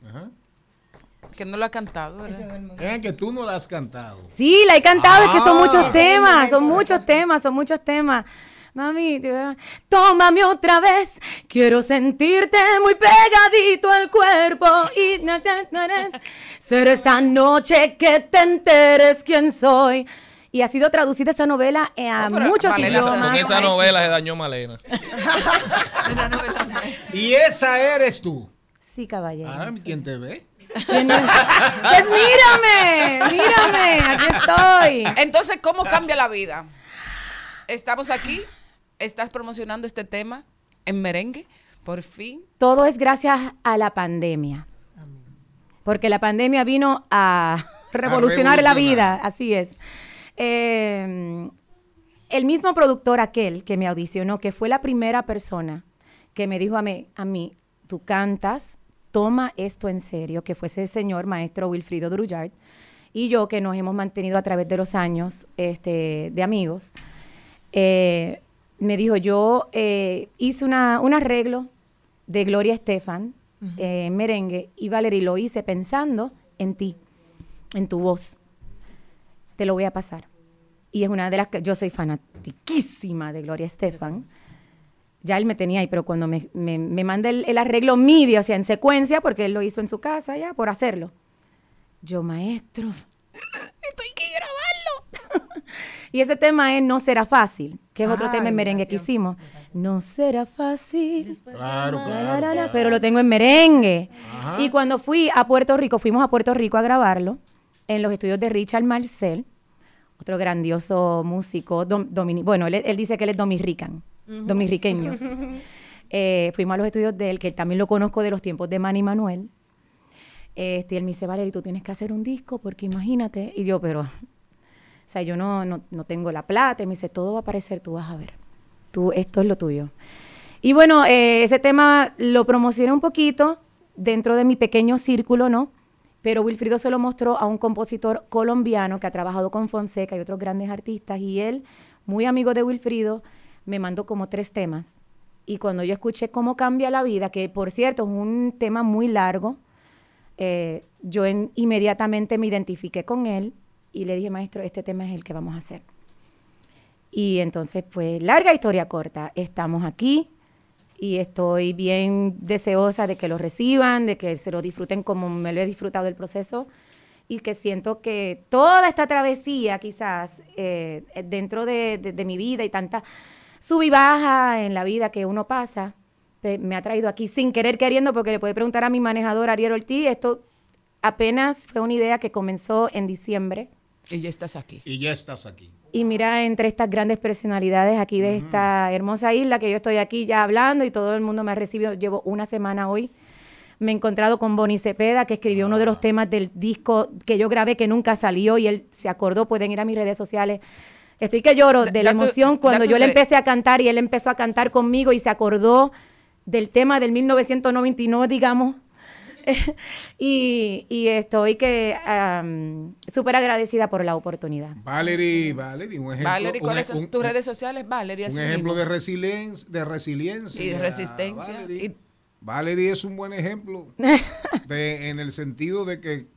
Que no lo ha cantado, ¿verdad? Es que tú no la has cantado. Sí, la he cantado, es que son Ah. muchos temas, son muchos temas, son muchos temas. Mami, tómame otra vez, quiero sentirte muy pegadito al cuerpo y ser esta noche que te enteres quién soy. Y ha sido traducida esa novela a muchos Malena, idiomas. Con esa novela se dañó Malena. Y esa eres tú. Sí, caballero. Ah, ¿quién te ve? Pues mírame, mírame, aquí estoy. Entonces, ¿cómo cambia la vida? Estamos aquí, estás promocionando este tema en merengue, por fin. Todo es gracias a la pandemia. Porque la pandemia vino a revolucionar la revolucionar. vida, así es. Eh, el mismo productor aquel que me audicionó, que fue la primera persona que me dijo a mí, a mí tú cantas, toma esto en serio, que fue ese señor maestro Wilfrido Drullard, y yo que nos hemos mantenido a través de los años este, de amigos, eh, me dijo, yo eh, hice una, un arreglo de Gloria Estefan eh, en merengue y Valerie lo hice pensando en ti, en tu voz. Te lo voy a pasar. Y es una de las que yo soy fanatiquísima de Gloria Estefan. Ya él me tenía ahí, pero cuando me, me, me manda el, el arreglo MIDI, o sea, en secuencia, porque él lo hizo en su casa ya, por hacerlo. Yo, maestro, esto hay que grabarlo. y ese tema es No será fácil, que es otro tema en merengue que hicimos. No será fácil. Claro, claro. Pero lo tengo en merengue. Y cuando fui a Puerto Rico, fuimos a Puerto Rico a grabarlo en los estudios de Richard Marcel, otro grandioso músico, dom- domini- bueno, él, él dice que él es dominican, dominiqueño. Eh, fuimos a los estudios de él, que también lo conozco de los tiempos de Manny Manuel. Este, y él me dice, Valerie, tú tienes que hacer un disco, porque imagínate. Y yo, pero, sea, yo no, no, no tengo la plata. Y me dice, todo va a aparecer, tú vas a ver. Tú, esto es lo tuyo. Y bueno, eh, ese tema lo promocioné un poquito dentro de mi pequeño círculo, ¿no? Pero Wilfrido se lo mostró a un compositor colombiano que ha trabajado con Fonseca y otros grandes artistas. Y él, muy amigo de Wilfrido, me mandó como tres temas. Y cuando yo escuché cómo cambia la vida, que por cierto es un tema muy largo, eh, yo en- inmediatamente me identifiqué con él y le dije, maestro, este tema es el que vamos a hacer. Y entonces, pues, larga historia corta, estamos aquí y estoy bien deseosa de que lo reciban, de que se lo disfruten como me lo he disfrutado el proceso y que siento que toda esta travesía quizás eh, dentro de, de- de mi vida y tanta sub y baja en la vida que uno pasa, me ha traído aquí sin querer queriendo, porque le puede preguntar a mi manejador Ariel Ortiz, esto apenas fue una idea que comenzó en diciembre. Y ya estás aquí. Y ya estás aquí. Y mira, entre estas grandes personalidades aquí de esta hermosa isla, que yo estoy aquí ya hablando y todo el mundo me ha recibido, llevo una semana hoy. Me he encontrado con Bonnie Cepeda, que escribió uno de los temas del disco que yo grabé que nunca salió y él se acordó, pueden ir a mis redes sociales. Estoy que lloro de la da emoción cuando yo le empecé a cantar y él empezó a cantar conmigo y se acordó del tema del 1999, digamos. y, y estoy que am, súper agradecida por la oportunidad. Valerie, Valerie, un ejemplo. Valerie, ¿cuáles son un- tus redes sociales? Valerie, Un ejemplo mismo. de resiliencia, de resiliencia. Y de resistencia. Valerie, Y- Valerie es un buen ejemplo de- en el sentido de que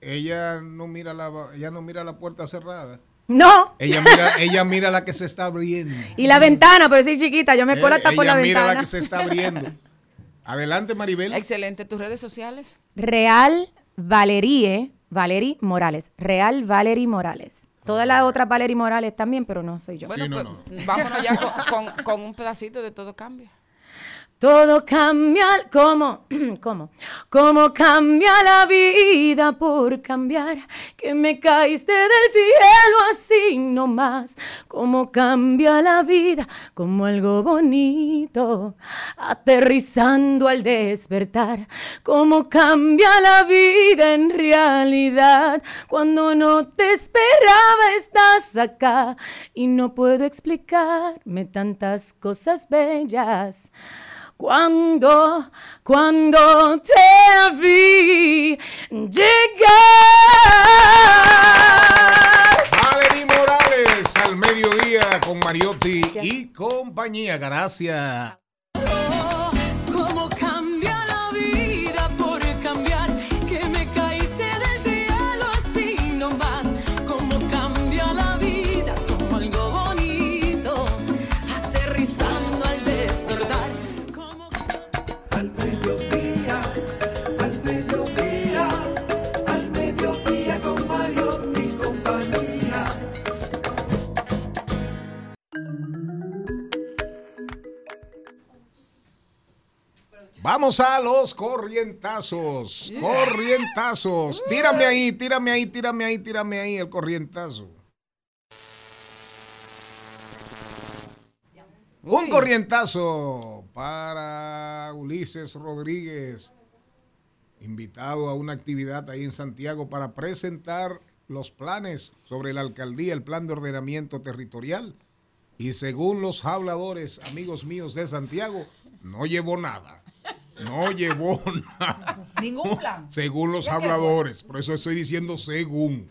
ella no mira la ella no mira la puerta cerrada. No. Ella mira ella mira la que se está abriendo. Y la ventana, pero soy chiquita, yo me Eh, hasta por ella la mira ventana. la que se está abriendo. Adelante, Maribel. Excelente. ¿Tus redes sociales? Real Valerie, Valerie Morales. Real Valerie Morales. Todas las otras Valerie Morales también, pero no soy yo. Bueno, pues, vámonos ya con, con- con un pedacito de Todo Cambia. Todo cambia, ¿cómo? ¿Cómo? ¿Cómo cambia la vida por cambiar? Que me caíste del cielo así nomás. ¿Cómo cambia la vida como algo bonito? Aterrizando al despertar. ¿Cómo cambia la vida en realidad? Cuando no te esperaba estás acá y no puedo explicarme tantas cosas bellas. Cuando, cuando te vi llegar. Valerie Morales al mediodía con Mariotti y compañía. Gracias. Vamos a los corrientazos. Corrientazos. Tírame ahí, tírame ahí, tírame ahí, tírame ahí el corrientazo. Un corrientazo para Ulises Rodríguez invitado a una actividad ahí en Santiago para presentar los planes sobre la alcaldía, el plan de ordenamiento territorial. Y según los habladores, amigos míos de Santiago, no llevó nada. No llevó nada. Ningún plan. Según los habladores. Por eso estoy diciendo según.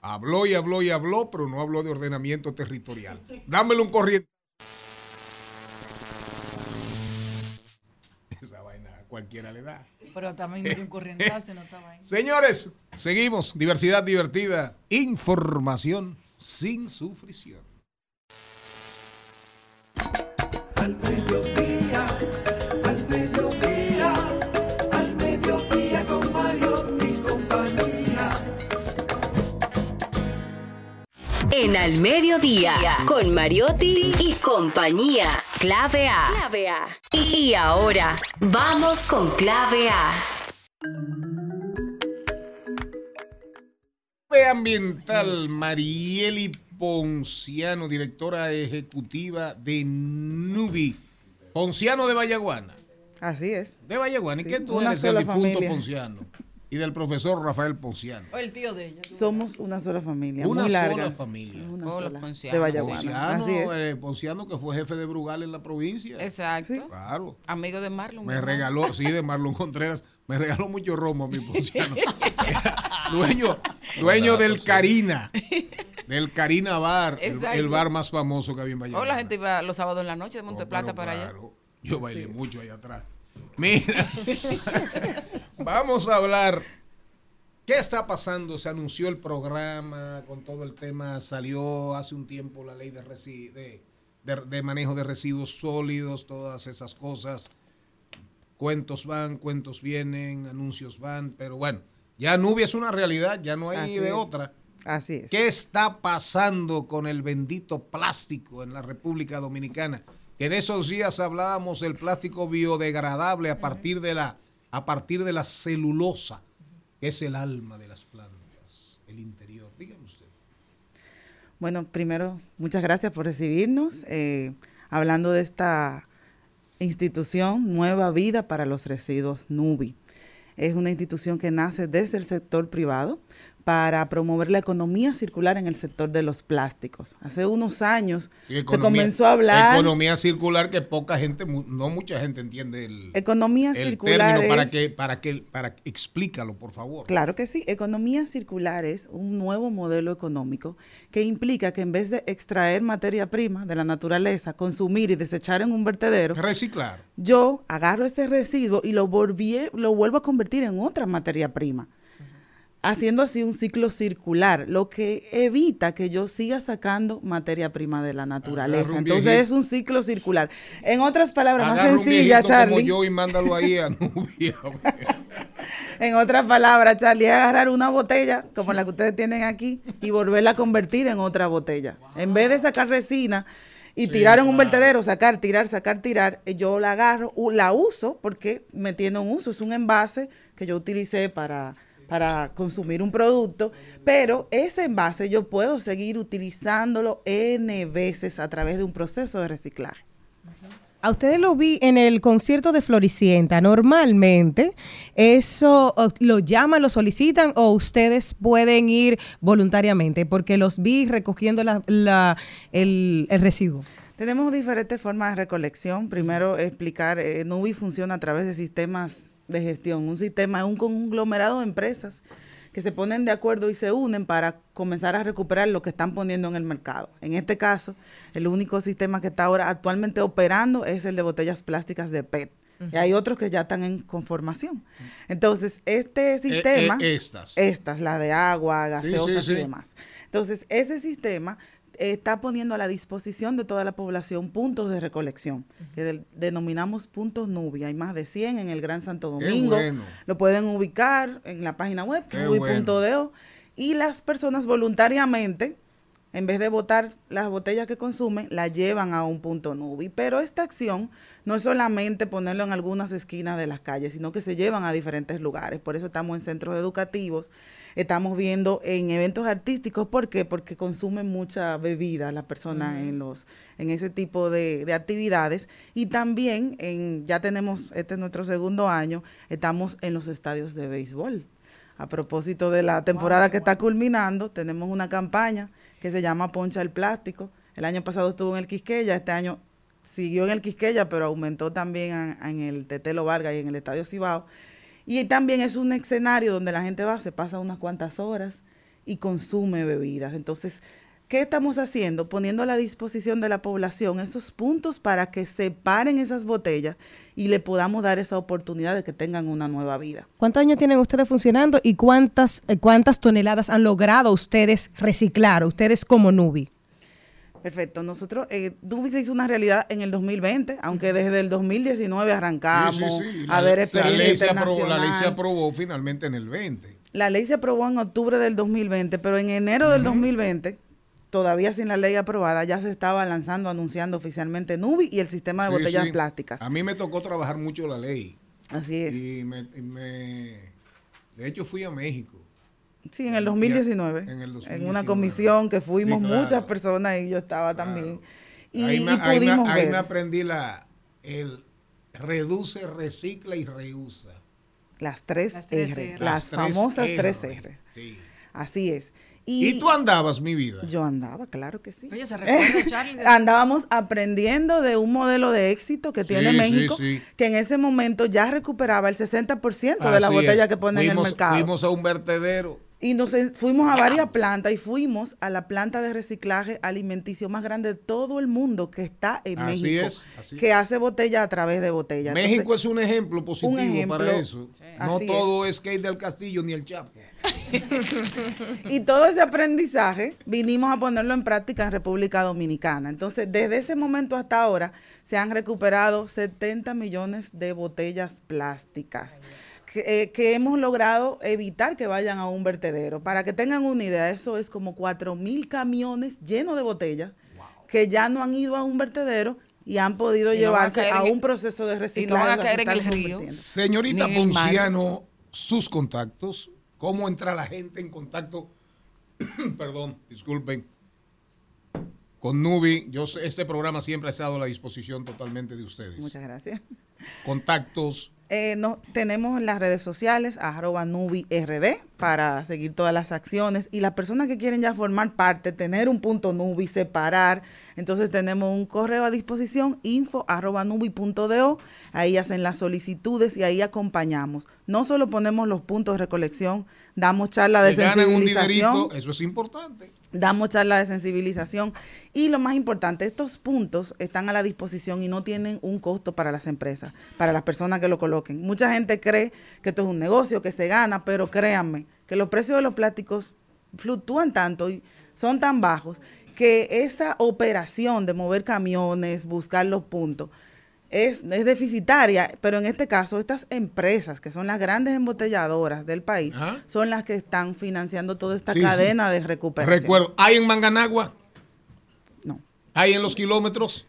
Habló y habló y habló, pero no habló de ordenamiento territorial. Dámelo un corriente. Esa vaina a cualquiera le da. Pero también me dio un corrientazo no estaba ahí. Señores, seguimos. Diversidad divertida. Información sin sufrición. Al En Al Mediodía, con Mariotti y compañía. Clave A. Clave A. Y ahora, vamos con Clave A. Clave ambiental, Marieli Ponciano, directora ejecutiva de Nubi. Ponciano de Vallaguana. Así es. De Vallaguana. ¿Y Sí, qué tú eres del sola difunto familia. Ponciano? Y del profesor Rafael Ponciano. O el tío de ella. Somos una sola familia, Una muy larga. sola familia. Una sola. Ponciano. De Vallaguana. Ponciano, Así es. eh, Ponciano, que fue jefe de Brugal en la provincia. Exacto. Claro. Amigo de Marlon. Me regaló, sí, de Marlon Contreras, me regaló mucho romo a mi Ponciano. dueño dueño del Carina. Del Carina Bar, el, bar más famoso que había en O Vallaguana. la gente iba los sábados en la noche de Oh, Monteplata pero para allá. claro, Yo bailé mucho allá atrás. Mira, vamos a hablar. ¿Qué está pasando? Se anunció el programa con todo el tema. Salió hace un tiempo la ley de, resi- de, de- de manejo de residuos sólidos, todas esas cosas. Cuentos van, cuentos vienen, anuncios van, pero bueno, ya Nubia es una realidad, ya no hay Así de es. otra. Así es. ¿Qué está pasando con el bendito plástico en la República Dominicana? Que en esos días hablábamos del plástico biodegradable a partir de la, a partir de la celulosa, que es el alma de las plantas, el interior. Dígame usted. Bueno, primero, muchas gracias por recibirnos. eh, hablando de esta institución, Nueva Vida para los Residuos NUBI. Es una institución que nace desde el sector privado para promover la economía circular en el sector de los plásticos. Hace unos años se comenzó a hablar Economía circular que poca gente, no mucha gente entiende el, Economía el circular término. ¿Para es- que, para que, para explícalo, por favor. Claro que sí. Economía circular es un nuevo modelo económico que implica que en vez de extraer materia prima de la naturaleza, consumir y desechar en un vertedero, reciclar. Yo agarro ese residuo y lo, volví- lo vuelvo a convertir en otra materia prima. Haciendo así un ciclo circular, lo que evita que yo siga sacando materia prima de la naturaleza. Entonces es un ciclo circular. En otras palabras más Agarra sencillas, como Charlie. yo y mándalo ahí a Nubia. En otras palabras, Charlie, es agarrar una botella como la que ustedes tienen aquí y volverla a convertir en otra botella. En vez de sacar resina y tirar en un vertedero, sacar, tirar, sacar, tirar, eh, yo la agarro, la uso porque me tiene un uso. Es un envase que yo utilicé para, para consumir un producto, pero ese envase yo puedo seguir utilizándolo N veces a través de un proceso de reciclaje. A ustedes lo vi en el concierto de Floricienta. Normalmente, ¿eso lo llaman, lo solicitan o ustedes pueden ir voluntariamente? Porque los vi recogiendo la- la- el, el residuo. Tenemos diferentes formas de recolección. Primero, explicar, eh, Nubi funciona a través de sistemas de gestión. Un sistema un conglomerado de empresas que se ponen de acuerdo y se unen para comenzar a recuperar lo que están poniendo en el mercado. En este caso, el único sistema que está ahora actualmente operando es el de botellas plásticas de PET. Y hay otros que ya están en conformación. Entonces, este sistema... eh, estas. Estas, la de agua, gaseosas sí, y sí. demás. Entonces, ese sistema eh, está poniendo a la disposición de toda la población puntos de recolección, que denominamos puntos Nubia. Hay más de 100 en el Gran Santo Domingo. bueno. Lo pueden ubicar en la página web, nubi.do. Y las personas voluntariamente en vez de botar las botellas que consumen, las llevan a un punto Nubi. Pero esta acción no es solamente ponerlo en algunas esquinas de las calles, sino que se llevan a diferentes lugares. Por eso estamos en centros educativos, estamos viendo en eventos artísticos. ¿Por qué? Porque consumen mucha bebida las personas en los en ese tipo de, de actividades. Y también, en, ya tenemos, este es nuestro segundo año, estamos en los estadios de béisbol. A propósito de la temporada que está culminando, tenemos una campaña que se llama Poncha el Plástico. El año pasado estuvo en el Quisqueya, este año siguió en el Quisqueya, pero aumentó también en, en el Tetelo Vargas y en el Estadio Cibao. Y también es un escenario donde la gente va, se pasa unas cuantas horas y consume bebidas. Entonces, ¿qué estamos haciendo? Poniendo a la disposición de la población esos puntos para que separen esas botellas y le podamos dar esa oportunidad de que tengan una nueva vida. ¿Cuántos años tienen ustedes funcionando y cuántas, eh, cuántas toneladas han logrado ustedes reciclar, ustedes como Nubi? Perfecto. Nosotros, eh, Nubi se hizo una realidad en el 2020, aunque desde el 2019 arrancamos Sí, sí, sí. a La- ver la experiencia ley, se aprobó, internacional. la ley se aprobó finalmente en el 20. La ley se aprobó en octubre del 2020, pero en enero del 2020, todavía sin la ley aprobada, ya se estaba lanzando, anunciando oficialmente Nubi y el sistema de Sí, botellas sí. plásticas. A mí me tocó trabajar mucho la ley. Así es. Y me, y me- de hecho fui a México. Sí, en el 2019. En el En 2019. una comisión que fuimos Sí, claro. muchas personas y yo estaba también. Y, ahí me, y ahí me- ahí me aprendí la el reduce, recicla y reusa. Las tres, Las tres R, R. las, Las tres famosas R. tres R. Sí. Así es. Y, tú andabas, mi vida. Yo andaba, claro que sí. Oye, ¿se recuerda, Charlie? Andábamos aprendiendo de un modelo de éxito que tiene Sí, México, sí, sí. que en ese momento ya recuperaba el 60% de la Así botella es. que pone en el mercado. Fuimos a un vertedero. Y nos fuimos a varias plantas y fuimos a la planta de reciclaje alimenticio más grande de todo el mundo que está en Así México, es, así que hace botella a través de botella. México Entonces, es un ejemplo positivo ejemplo, para eso. Sí. No Así todo es Kate del Castillo ni el Chapo. y todo ese aprendizaje vinimos a ponerlo en práctica en República Dominicana. Entonces, desde ese momento hasta ahora se han recuperado 70 millones de botellas plásticas que, eh, que hemos logrado evitar que vayan a un vertedero. Para que tengan una idea, eso es como 4 mil camiones llenos de botellas que ya no han ido a un vertedero y han podido Y no van a llevarse a, el- un proceso de y no reciclaje. van a caer en están el río. Señorita. Ponciano, sus contactos. ¿Cómo entra la gente en contacto? Perdón, disculpen. Con Nubi, yo sé, este programa siempre ha estado a la disposición totalmente de ustedes. Muchas gracias. Contactos. Eh, no, tenemos en las redes sociales arroba nubird para seguir todas las acciones y las personas que quieren ya formar parte, tener un punto nubi, separar, entonces tenemos un correo a disposición info arroba nubi.do, ahí hacen las solicitudes y ahí acompañamos. No solo ponemos los puntos de recolección, damos charla de Se ganan un sensibilización dinerito, eso es importante. Damos charla de sensibilización y lo más importante, estos puntos están a la disposición y no tienen un costo para las empresas, para las personas que lo coloquen. Mucha gente cree que esto es un negocio, que se gana, pero créanme que los precios de los plásticos fluctúan tanto y son tan bajos que esa operación de mover camiones, buscar los puntos, es, es deficitaria, pero en este caso estas empresas, que son las grandes embotelladoras del país, Ajá. son las que están financiando toda esta Sí, sí. cadena de recuperación. Recuerdo, ¿hay en Manganagua? No. ¿Hay en Los Kilómetros?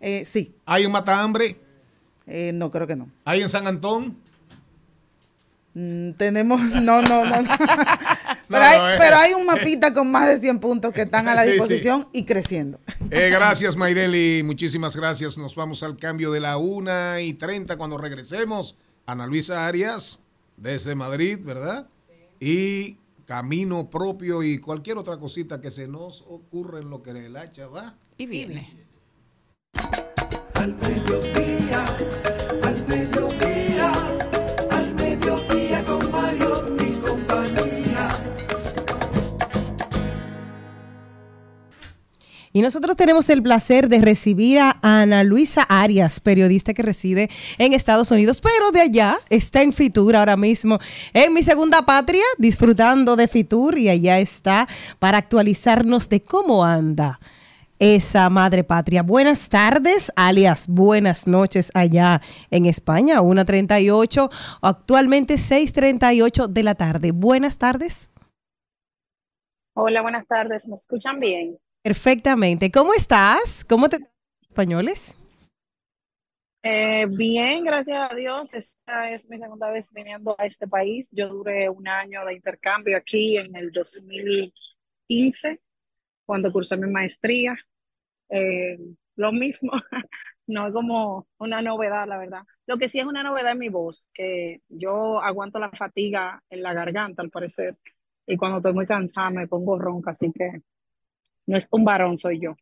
Eh, sí. ¿Hay en Matahambre? Eh, no, creo que no. ¿Hay en San Antón? Mm, tenemos, no, no, no. no. Pero, hay, no, eh. pero hay un mapita con más de 100 puntos que están a la Sí, sí. disposición y creciendo. Eh, gracias, Mayreli. Muchísimas gracias. Nos vamos al cambio de la una y 30 cuando regresemos. Ana Luisa Arias, desde Madrid, ¿verdad? Y camino propio y cualquier otra cosita que se nos ocurra en lo que el hacha va. Y viene. Al mediodía, Y nosotros tenemos el placer de recibir a Ana Luisa Arias, periodista que reside en Estados Unidos, pero de allá está en Fitur ahora mismo, en mi segunda patria, disfrutando de Fitur y allá está para actualizarnos de cómo anda esa madre patria. Buenas tardes, alias buenas noches allá en España, 1.38, actualmente 6.38 de la tarde. Buenas tardes. Hola, buenas tardes. ¿Me escuchan bien? Perfectamente. ¿Cómo estás? ¿Cómo te españoles? Eh, bien, gracias a Dios. Esta es mi segunda vez viniendo a este país. Yo duré un año de intercambio aquí en el 2015, cuando cursé mi maestría. Eh, lo mismo, no es como una novedad, la verdad. Lo que sí es una novedad es mi voz, que yo aguanto la fatiga en la garganta, al parecer. Y cuando estoy muy cansada me pongo ronca, así que no es un varón, soy yo.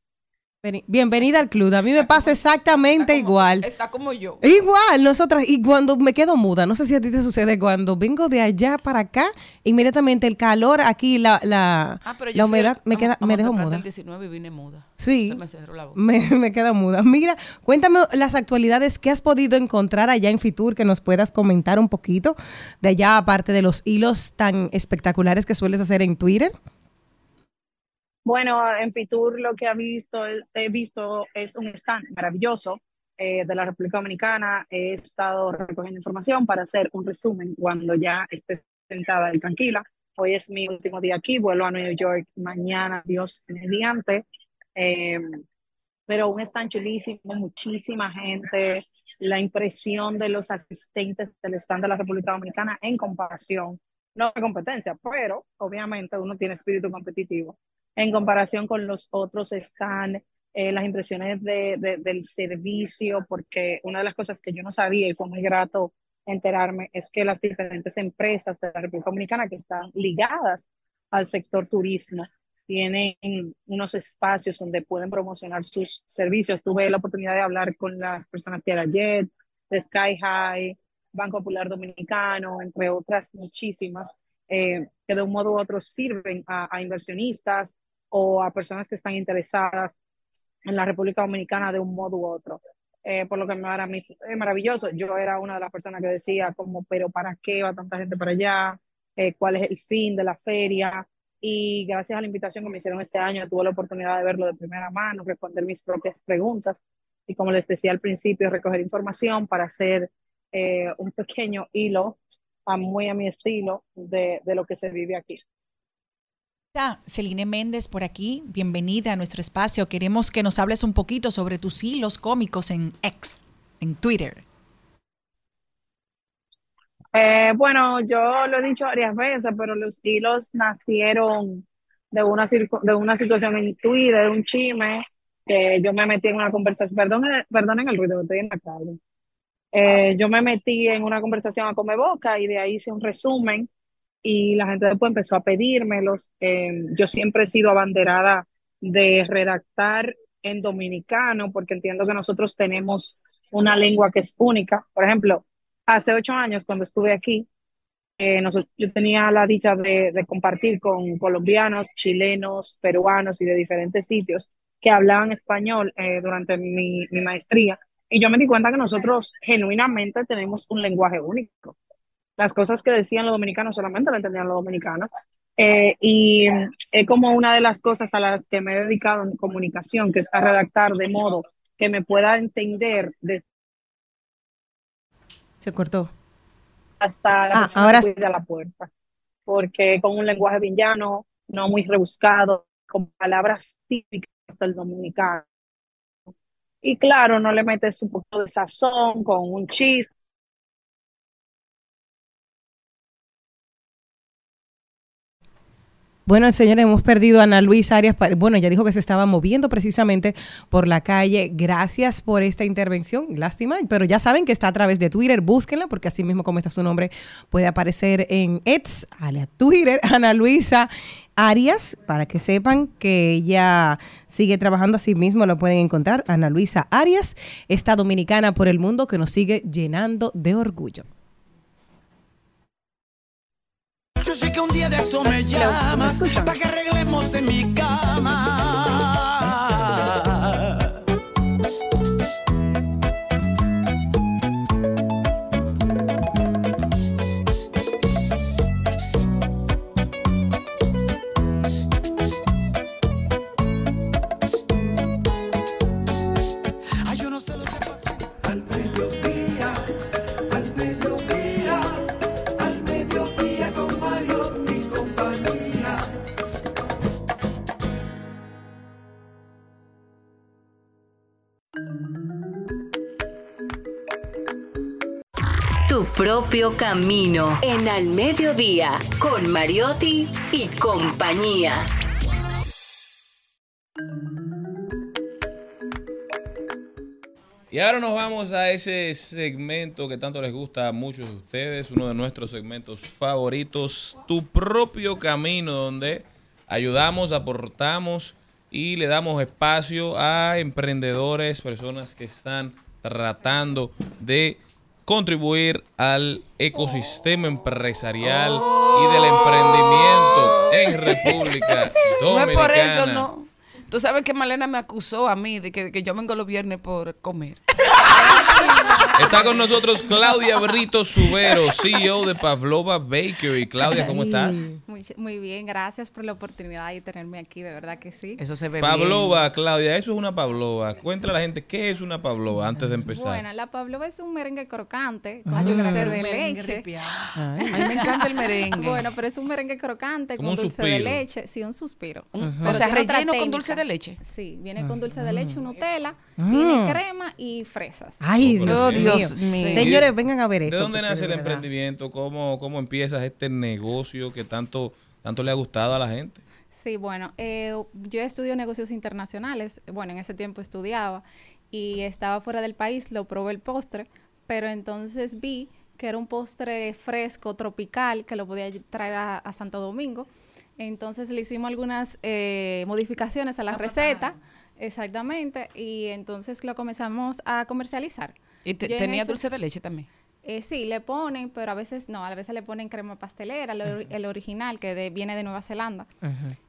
Bienvenida al club. A mí me pasa exactamente igual. Está como yo. Igual, nosotras, y cuando me quedo muda, no sé si a ti te sucede, cuando vengo de allá para acá, inmediatamente el calor aquí, la, la, Ah, pero la humedad, me, queda, a me dejo muda. el 19 y vine muda. Sí, Se me cerró la boca. me, me queda muda. Mira, cuéntame las actualidades que has podido encontrar allá en Fitur, que nos puedas comentar un poquito de allá, aparte de los hilos tan espectaculares que sueles hacer en Twitter. Bueno, en Fitur lo que he visto, he visto es un stand maravilloso eh, de la República Dominicana. He estado recogiendo información para hacer un resumen cuando ya esté sentada y tranquila. Hoy es mi último día aquí, vuelvo a New York mañana, Dios mediante. Eh, pero un stand chulísimo, muchísima gente, la impresión de los asistentes del stand de la República Dominicana en comparación, no de competencia, pero obviamente uno tiene espíritu competitivo en comparación con los otros están eh, las impresiones de, de- del servicio, porque una de las cosas que yo no sabía y fue muy grato enterarme es que las diferentes empresas de la República Dominicana que están ligadas al sector turismo tienen unos espacios donde pueden promocionar sus servicios. Tuve la oportunidad de hablar con las personas de Aerojet, de Sky High, Banco Popular Dominicano, entre otras muchísimas, eh, que de un modo u otro sirven a, a inversionistas o a personas que están interesadas en la República Dominicana de un modo u otro. Eh, por lo que me mí es maravilloso. Yo era una de las personas que decía como, pero ¿para qué va tanta gente para allá? Eh, ¿Cuál es el fin de la feria? Y gracias a la invitación que me hicieron este año, tuve la oportunidad de verlo de primera mano, responder mis propias preguntas y como les decía al principio, recoger información para hacer eh, un pequeño hilo a muy a mi estilo de, de lo que se vive aquí. Celine Méndez por aquí, bienvenida a nuestro espacio. Queremos que nos hables un poquito sobre tus hilos cómicos en X, en Twitter. Eh, bueno, yo lo he dicho varias veces, pero los hilos nacieron de una, de una situación en Twitter, un chisme, que yo me metí en una conversación, perdón, perdonen el ruido, estoy en la calle. Eh, yo me metí en una conversación a come boca y de ahí hice un resumen y la gente después empezó a pedírmelos. Eh, yo siempre he sido abanderada de redactar en dominicano porque entiendo que nosotros tenemos una lengua que es única. Por ejemplo, hace ocho años cuando estuve aquí, eh, yo tenía la dicha de, compartir con colombianos, chilenos, peruanos y de diferentes sitios que hablaban español eh, durante mi maestría. Y yo me di cuenta que nosotros genuinamente tenemos un lenguaje único. Las cosas que decían los dominicanos solamente lo entendían los dominicanos. Eh, y es como una de las cosas a las que me he dedicado en comunicación, que es a redactar de modo que me pueda entender desde Se cortó. hasta la Ah, ahora que cuida la puerta, porque con un lenguaje villano, no muy rebuscado, con palabras típicas del dominicano. Y claro, no le metes un poco de sazón con un chiste. Bueno, señores, hemos perdido a Ana Luisa Arias. Bueno, ella dijo que se estaba moviendo precisamente por la calle. Gracias por esta intervención. Lástima, pero ya saben que está a través de Twitter. Búsquenla porque así mismo como está su nombre puede aparecer en Eds, a Twitter, Ana Luisa Arias, para que sepan que ella sigue trabajando así mismo. Lo pueden encontrar. Ana Luisa Arias, esta dominicana por el mundo que nos sigue llenando de orgullo. Yo sé que un día de esto me llamas para que arreglemos en mi propio camino en Al Mediodía con Mariotti y compañía. Y ahora nos vamos a ese segmento que tanto les gusta a muchos de ustedes, uno de nuestros segmentos favoritos, Tu propio camino, donde ayudamos, aportamos y le damos espacio a emprendedores, personas que están tratando de contribuir al ecosistema empresarial y del emprendimiento en República No Dominicana. es por eso, no. Tú sabes que Malena me acusó a mí de que, que yo vengo los viernes por comer. Está con nosotros Claudia Brito Subero, CEO de Pavlova Bakery. Claudia, ¿cómo estás? Muy, muy bien, gracias por la oportunidad de tenerme aquí, de verdad que sí. Eso se ve Pavlova, Claudia, eso es una Pavlova. Cuéntale a la gente qué es una Pavlova antes de empezar. Bueno, la pavlova es un merengue crocante con Ah. dulce de leche. ripiado. A mí me encanta el merengue. Bueno, pero es un merengue crocante Como con dulce de leche. Sí, un suspiro. O sea, relleno con dulce de leche. Sí, viene con dulce de leche, Nutella, Mm. tiene crema y fresas. Ay, Dios, mío. Señores, vengan a ver ¿De esto. dónde porque nace de el emprendimiento? ¿Cómo, ¿Cómo empiezas este negocio que tanto, tanto le ha gustado a la gente? Sí, bueno, eh, yo estudio negocios internacionales. Bueno, en ese tiempo estudiaba y estaba fuera del país, lo probé el postre, pero entonces vi que era un postre fresco, tropical, que lo podía traer a, a Santo Domingo. Entonces le hicimos algunas eh, modificaciones a la receta, exactamente, y entonces lo comenzamos a comercializar. ¿Y te- tenía ese- dulce de leche también? eh, sí, le ponen, pero a veces no, a veces le ponen crema pastelera, el, ori- el original que de- viene de Nueva Zelanda.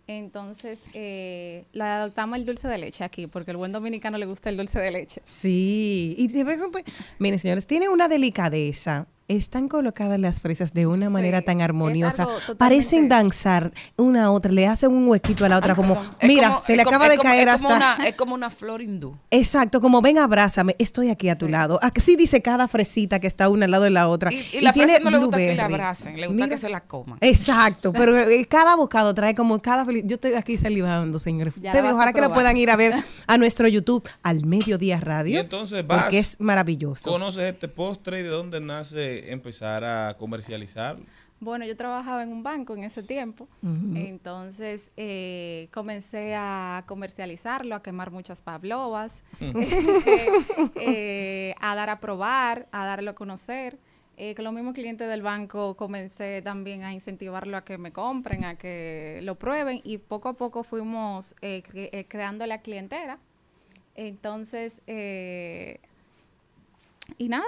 Entonces, eh, lo adoptamos el dulce de leche aquí, porque al buen dominicano le gusta el dulce de leche. Sí, y miren señores, tiene una delicadeza. Están colocadas las fresas de una manera tan armoniosa. Parecen danzar una a otra, le hacen un huequito a la otra, como, mira, como- se le como- acaba de como- caer es hasta... como una- es como una flor hindú. Exacto, como ven, abrázame, estoy aquí a tu lado. Así dice cada fresita que está una al lado de la otra. Y, y la tiene fresa no le gusta que la abracen, le gusta Mira. que se la coman. Exacto, pero eh, cada bocado trae como cada feliz. Yo estoy aquí salivando, señores. Ustedes ojalá que probar. puedan ir a ver a nuestro YouTube al Mediodía Radio. Y entonces vas, porque es maravilloso. ¿Conoces este postre y de dónde nace empezar a comercializarlo? Bueno, yo trabajaba en un banco en ese tiempo, Ujú. entonces eh, comencé a comercializarlo, a quemar muchas pavlovas, Ujú. eh, a dar a probar, a darlo a conocer. Eh, con los mismos clientes del banco comencé también a incentivarlo a que me compren, a que lo prueben y poco a poco fuimos eh, cre- eh, creando la clientela. Entonces, eh, y nada,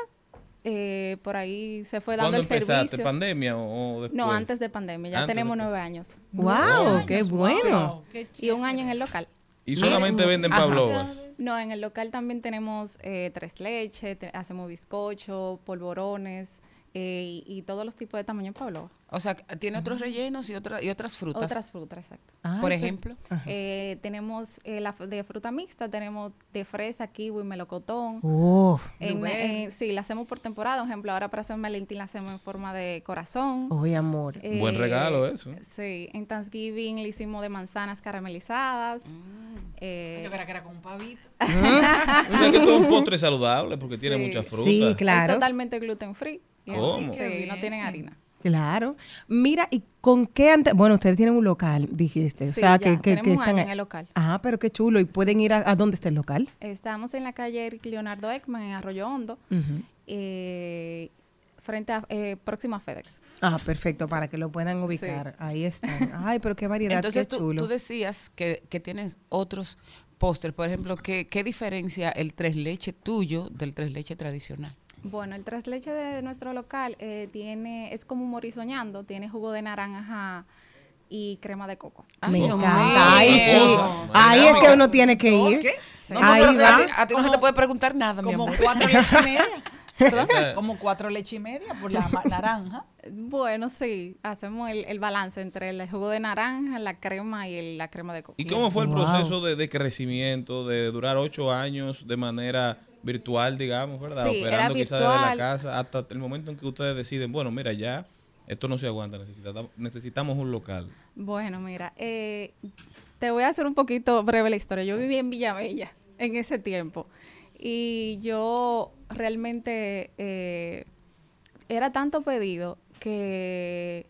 eh, por ahí se fue dando ¿Cuándo el empezaste? servicio. ¿Pandemia o, o después? No, antes de pandemia, ya Antes tenemos nueve años. ¡Wow! ¡Qué bueno! Y un año en el local. ¿Y solamente venden pavlovas? No, en el local también tenemos eh, tres leches, te- hacemos bizcocho, polvorones eh, y, y todos los tipos de tamaño en pavlova. O sea, tiene otros rellenos y, otra, y otras frutas. Otras frutas, exacto. Por ejemplo. Eh, tenemos eh, la de fruta mixta, tenemos de fresa, kiwi, melocotón. Uf. En- sí, la hacemos por temporada. Por ejemplo, ahora para San Valentín la hacemos en forma de corazón. Oye, amor. Buen regalo eso. Sí, en Thanksgiving le hicimos de manzanas caramelizadas. Eh, Yo que era con un pavito. O sea que esto es un postre saludable porque tiene muchas frutas. Sí, claro. Es totalmente gluten free. ¿Cómo? Sí, no tienen harina. Claro. Mira, ¿y con qué antes? Bueno, ustedes tienen un local, dijiste. o Sí, sea, ya, que, que, tenemos que están en el local. Ah, pero qué chulo. ¿Y pueden ir a, a dónde está el local? Estamos en la calle Eric Leonardo Ekman, en Arroyo Hondo, eh, frente a, eh, próximo a FedEx. Ah, perfecto, para que lo puedan ubicar. Ahí están. Ay, pero qué variedad, Entonces qué tú, chulo. tú decías que, que tienes otros postres. Por ejemplo, ¿qué, ¿qué diferencia el tres leche tuyo del tres leche tradicional? Bueno, el tres leche de nuestro local eh, tiene, es como un morisoñando, tiene jugo de naranja y crema de coco. Me encanta. Ahí sí. Ahí es que uno tiene que ir. No, Ahí va. a ti- a ti no se te puede preguntar nada, mi Como amor. cuatro leche y media. ¿Perdón? Como cuatro leche y media por la naranja. Bueno, sí, hacemos el, el balance entre el jugo de naranja, la crema y el- la crema de coco. ¿Y cómo fue el Wow. proceso de, de crecimiento, de durar ocho años de manera virtual, digamos, ¿verdad? Sí, era Operando quizás desde la casa hasta el momento en que ustedes deciden, bueno, mira, ya esto no se aguanta, necesitamos, necesitamos un local. Bueno, mira, eh, te voy a hacer un poquito breve la historia. Yo viví en Villamella en ese tiempo y yo realmente eh, era tanto pedido que,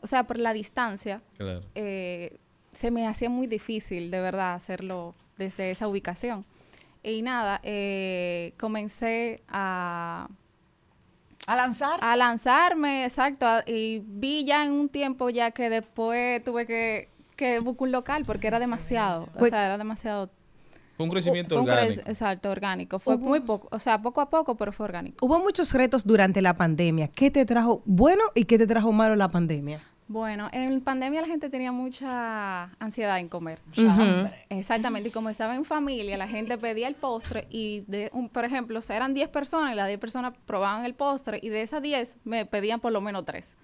o sea, por la distancia, Claro. eh, se me hacía muy difícil, de verdad, hacerlo desde esa ubicación. Y nada, eh, comencé a... A lanzar. A lanzarme, exacto. a- Y vi ya en un tiempo ya que después tuve que, que buscar un local porque era demasiado. O Pues- sea, era demasiado... Fue un crecimiento Fue un cre- orgánico. exacto, orgánico. Fue Hubo- muy poco, o sea, poco a poco, pero fue orgánico. Hubo muchos retos durante la pandemia. ¿Qué te trajo bueno y qué te trajo malo la pandemia? Bueno, en pandemia la gente tenía mucha ansiedad en comer. Exactamente, y como estaba en familia, la gente pedía el postre y, de un, por ejemplo, o sea, eran 10 personas y las 10 personas probaban el postre y de esas 10 me pedían por lo menos 3.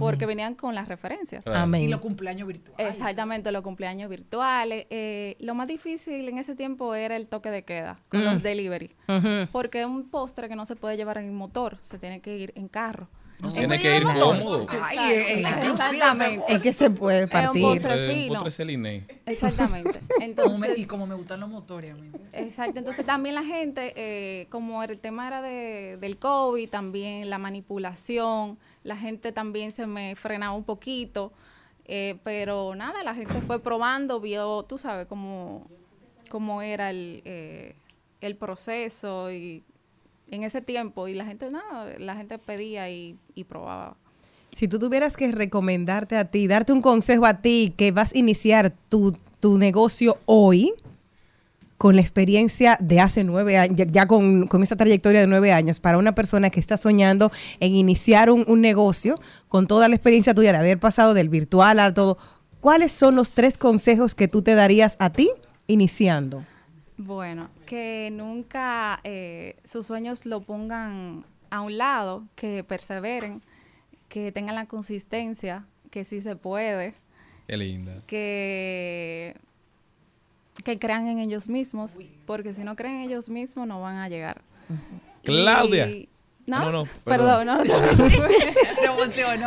Porque venían con las referencias. Amén. Y los cumpleaños virtuales. Exactamente, los cumpleaños virtuales. Eh, lo más difícil en ese tiempo era el toque de queda con Mm. los delivery. Ujú. Porque es un postre que no se puede llevar en motor, se tiene que ir en carro. No Tiene que ir cómodo. Ay, eh, Exactamente. Es que se puede Es un partir. postre Un postre Celine. Exactamente. Como me- Entonces, y como me gustan los motores a mí. Exacto, entonces también la gente, eh, como el tema era de, del COVID, también la manipulación, la gente también se me frenaba un poquito, eh, pero nada, la gente fue probando, vio, tú sabes, cómo, cómo era el, eh, el proceso y en ese tiempo, y la gente, nada, la gente pedía y, y probaba. Si tú tuvieras que recomendarte a ti, darte un consejo a ti que vas a iniciar tu, tu negocio hoy, con la experiencia de hace nueve años, ya, ya con, con esa trayectoria de nueve años, para una persona que está soñando en iniciar un, un negocio, con toda la experiencia tuya de haber pasado del virtual a todo, ¿cuáles son los tres consejos que tú te darías a ti iniciando? Bueno, que nunca eh, sus sueños lo pongan a un lado, que perseveren, que tengan la consistencia, que sí se puede, Qué linda. que, que crean en ellos mismos, porque si no creen en ellos mismos no van a llegar. Claudia. Y- ¿No? No, no, perdón. perdón. no, Te emocionó.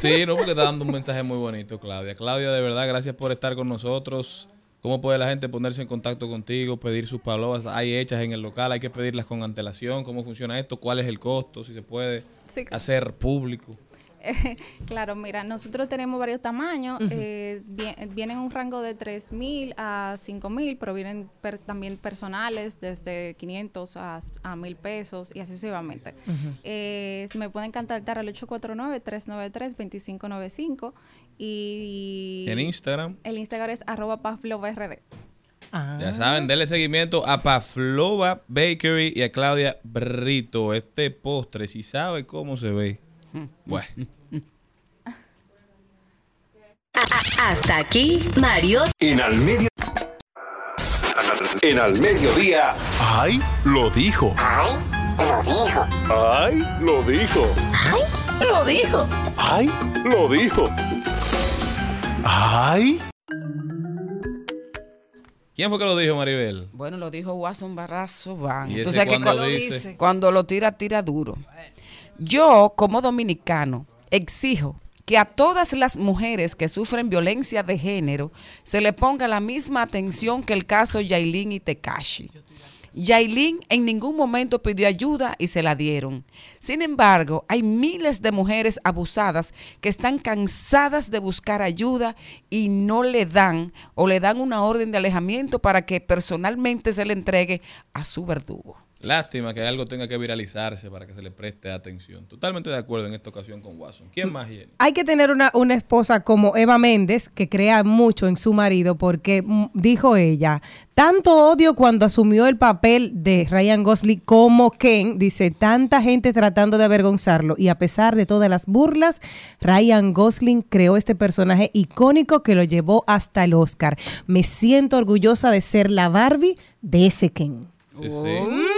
Sí, no, porque está dando un mensaje muy bonito, Claudia. Claudia, de verdad, gracias por estar con nosotros. ¿Cómo puede la gente ponerse en contacto contigo, pedir sus palabras? ¿Hay hechas en el local? ¿Hay que pedirlas con antelación? ¿Cómo funciona esto? ¿Cuál es el costo? Si se puede Sí. hacer público. claro, mira, nosotros tenemos varios tamaños. Eh, vie- vienen un rango de 3 mil a 5 mil, pero vienen per- también personales desde 500 a, a 1000 pesos y así sucesivamente. Eh, me pueden contactar al 849-393-2595 y... En Instagram. El Instagram es arroba pavlovrd. Ya saben, denle seguimiento a Paflova Bakery y a Claudia Brito. Este postre, si sabe cómo se ve. Bueno. Hasta aquí, Mario. En al medio. En al mediodía. ¡Ay! Lo dijo. ¡Ay! Lo dijo. ¡Ay! Lo dijo. ¡Ay! Lo dijo. ¡Ay! Lo dijo. ¡Ay! ¿Quién fue que lo dijo, Maribel? Bueno, lo dijo Watson Barrazo Van. ¿Y Tú ese sabes que dice? cuando lo tira, tira duro. Yo, como dominicano, exijo que a todas las mujeres que sufren violencia de género se le ponga la misma atención que el caso Yailin y Tekashi. Yailin en ningún momento pidió ayuda y se la dieron. Sin embargo, hay miles de mujeres abusadas que están cansadas de buscar ayuda y no le dan o le dan una orden de alejamiento para que personalmente se le entregue a su verdugo. Lástima que algo tenga que viralizarse para que se le preste atención. Totalmente de acuerdo en esta ocasión con Watson. ¿Quién más, Jenny? Hay que tener una, una esposa como Eva Méndez que crea mucho en su marido porque mm, dijo ella, tanto odio cuando asumió el papel de Ryan Gosling como Ken, dice, tanta gente tratando de avergonzarlo y a pesar de todas las burlas, Ryan Gosling creó este personaje icónico que lo llevó hasta el Oscar. Me siento orgullosa de ser la Barbie de ese Ken. Sí, sí.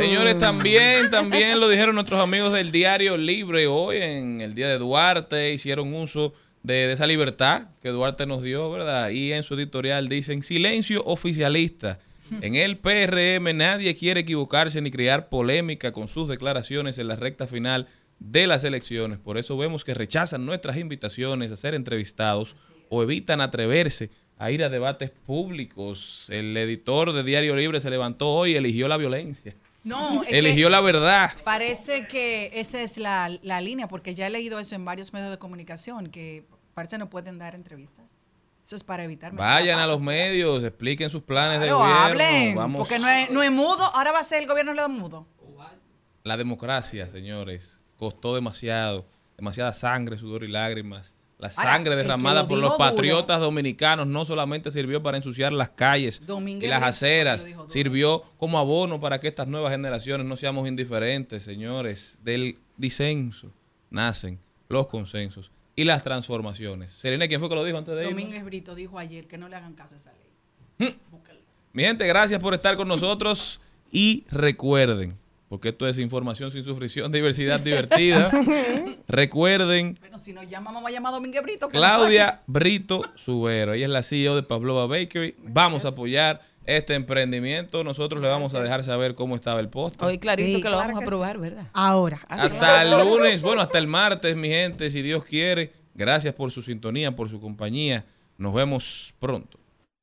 Señores, también, también lo dijeron nuestros amigos del Diario Libre hoy en el Día de Duarte, hicieron uso de, de esa libertad que Duarte nos dio, ¿verdad? Y en su editorial dicen, silencio oficialista. En el PRM nadie quiere equivocarse ni crear polémica con sus declaraciones en la recta final de las elecciones. Por eso vemos que rechazan nuestras invitaciones a ser entrevistados o evitan atreverse a ir a debates públicos. El editor de Diario Libre se levantó hoy y eligió la violencia. No, es Eligió la verdad. Parece que esa es la, la línea, porque ya he leído eso en varios medios de comunicación, que parece no pueden dar entrevistas. Eso es para evitar. Vayan a los medios, expliquen sus planes de gobierno. hablen, Vamos. porque no es, no es mudo, ahora va a ser el gobierno de mudo. La democracia, señores, costó demasiado, demasiada sangre, sudor y lágrimas. La sangre derramada lo por los duro- patriotas dominicanos no solamente sirvió para ensuciar las calles Domínguez y las aceras, sirvió como abono para que estas nuevas generaciones no seamos indiferentes, señores. Del disenso nacen los consensos y las transformaciones. Serena, ¿quién fue que lo dijo antes de? Domínguez Brito dijo ayer que no le hagan caso a esa ley. Mi gente, gracias por estar con nosotros y recuerden, porque esto es información sin sufrición, diversidad divertida. recuerden, Bueno, si nos llama, vamos a llamar a Domínguez Brito. Claudia Brito Subero, ella es la CEO de Pavlova Bakery. Vamos a apoyar este emprendimiento. Nosotros le vamos a dejar saber cómo estaba el postre. Hoy clarito Sí. que lo Claro vamos a probar, ¿verdad? Ahora. Hasta el lunes, bueno, hasta el martes, mi gente, si Dios quiere. Gracias por su sintonía, por su compañía. Nos vemos pronto.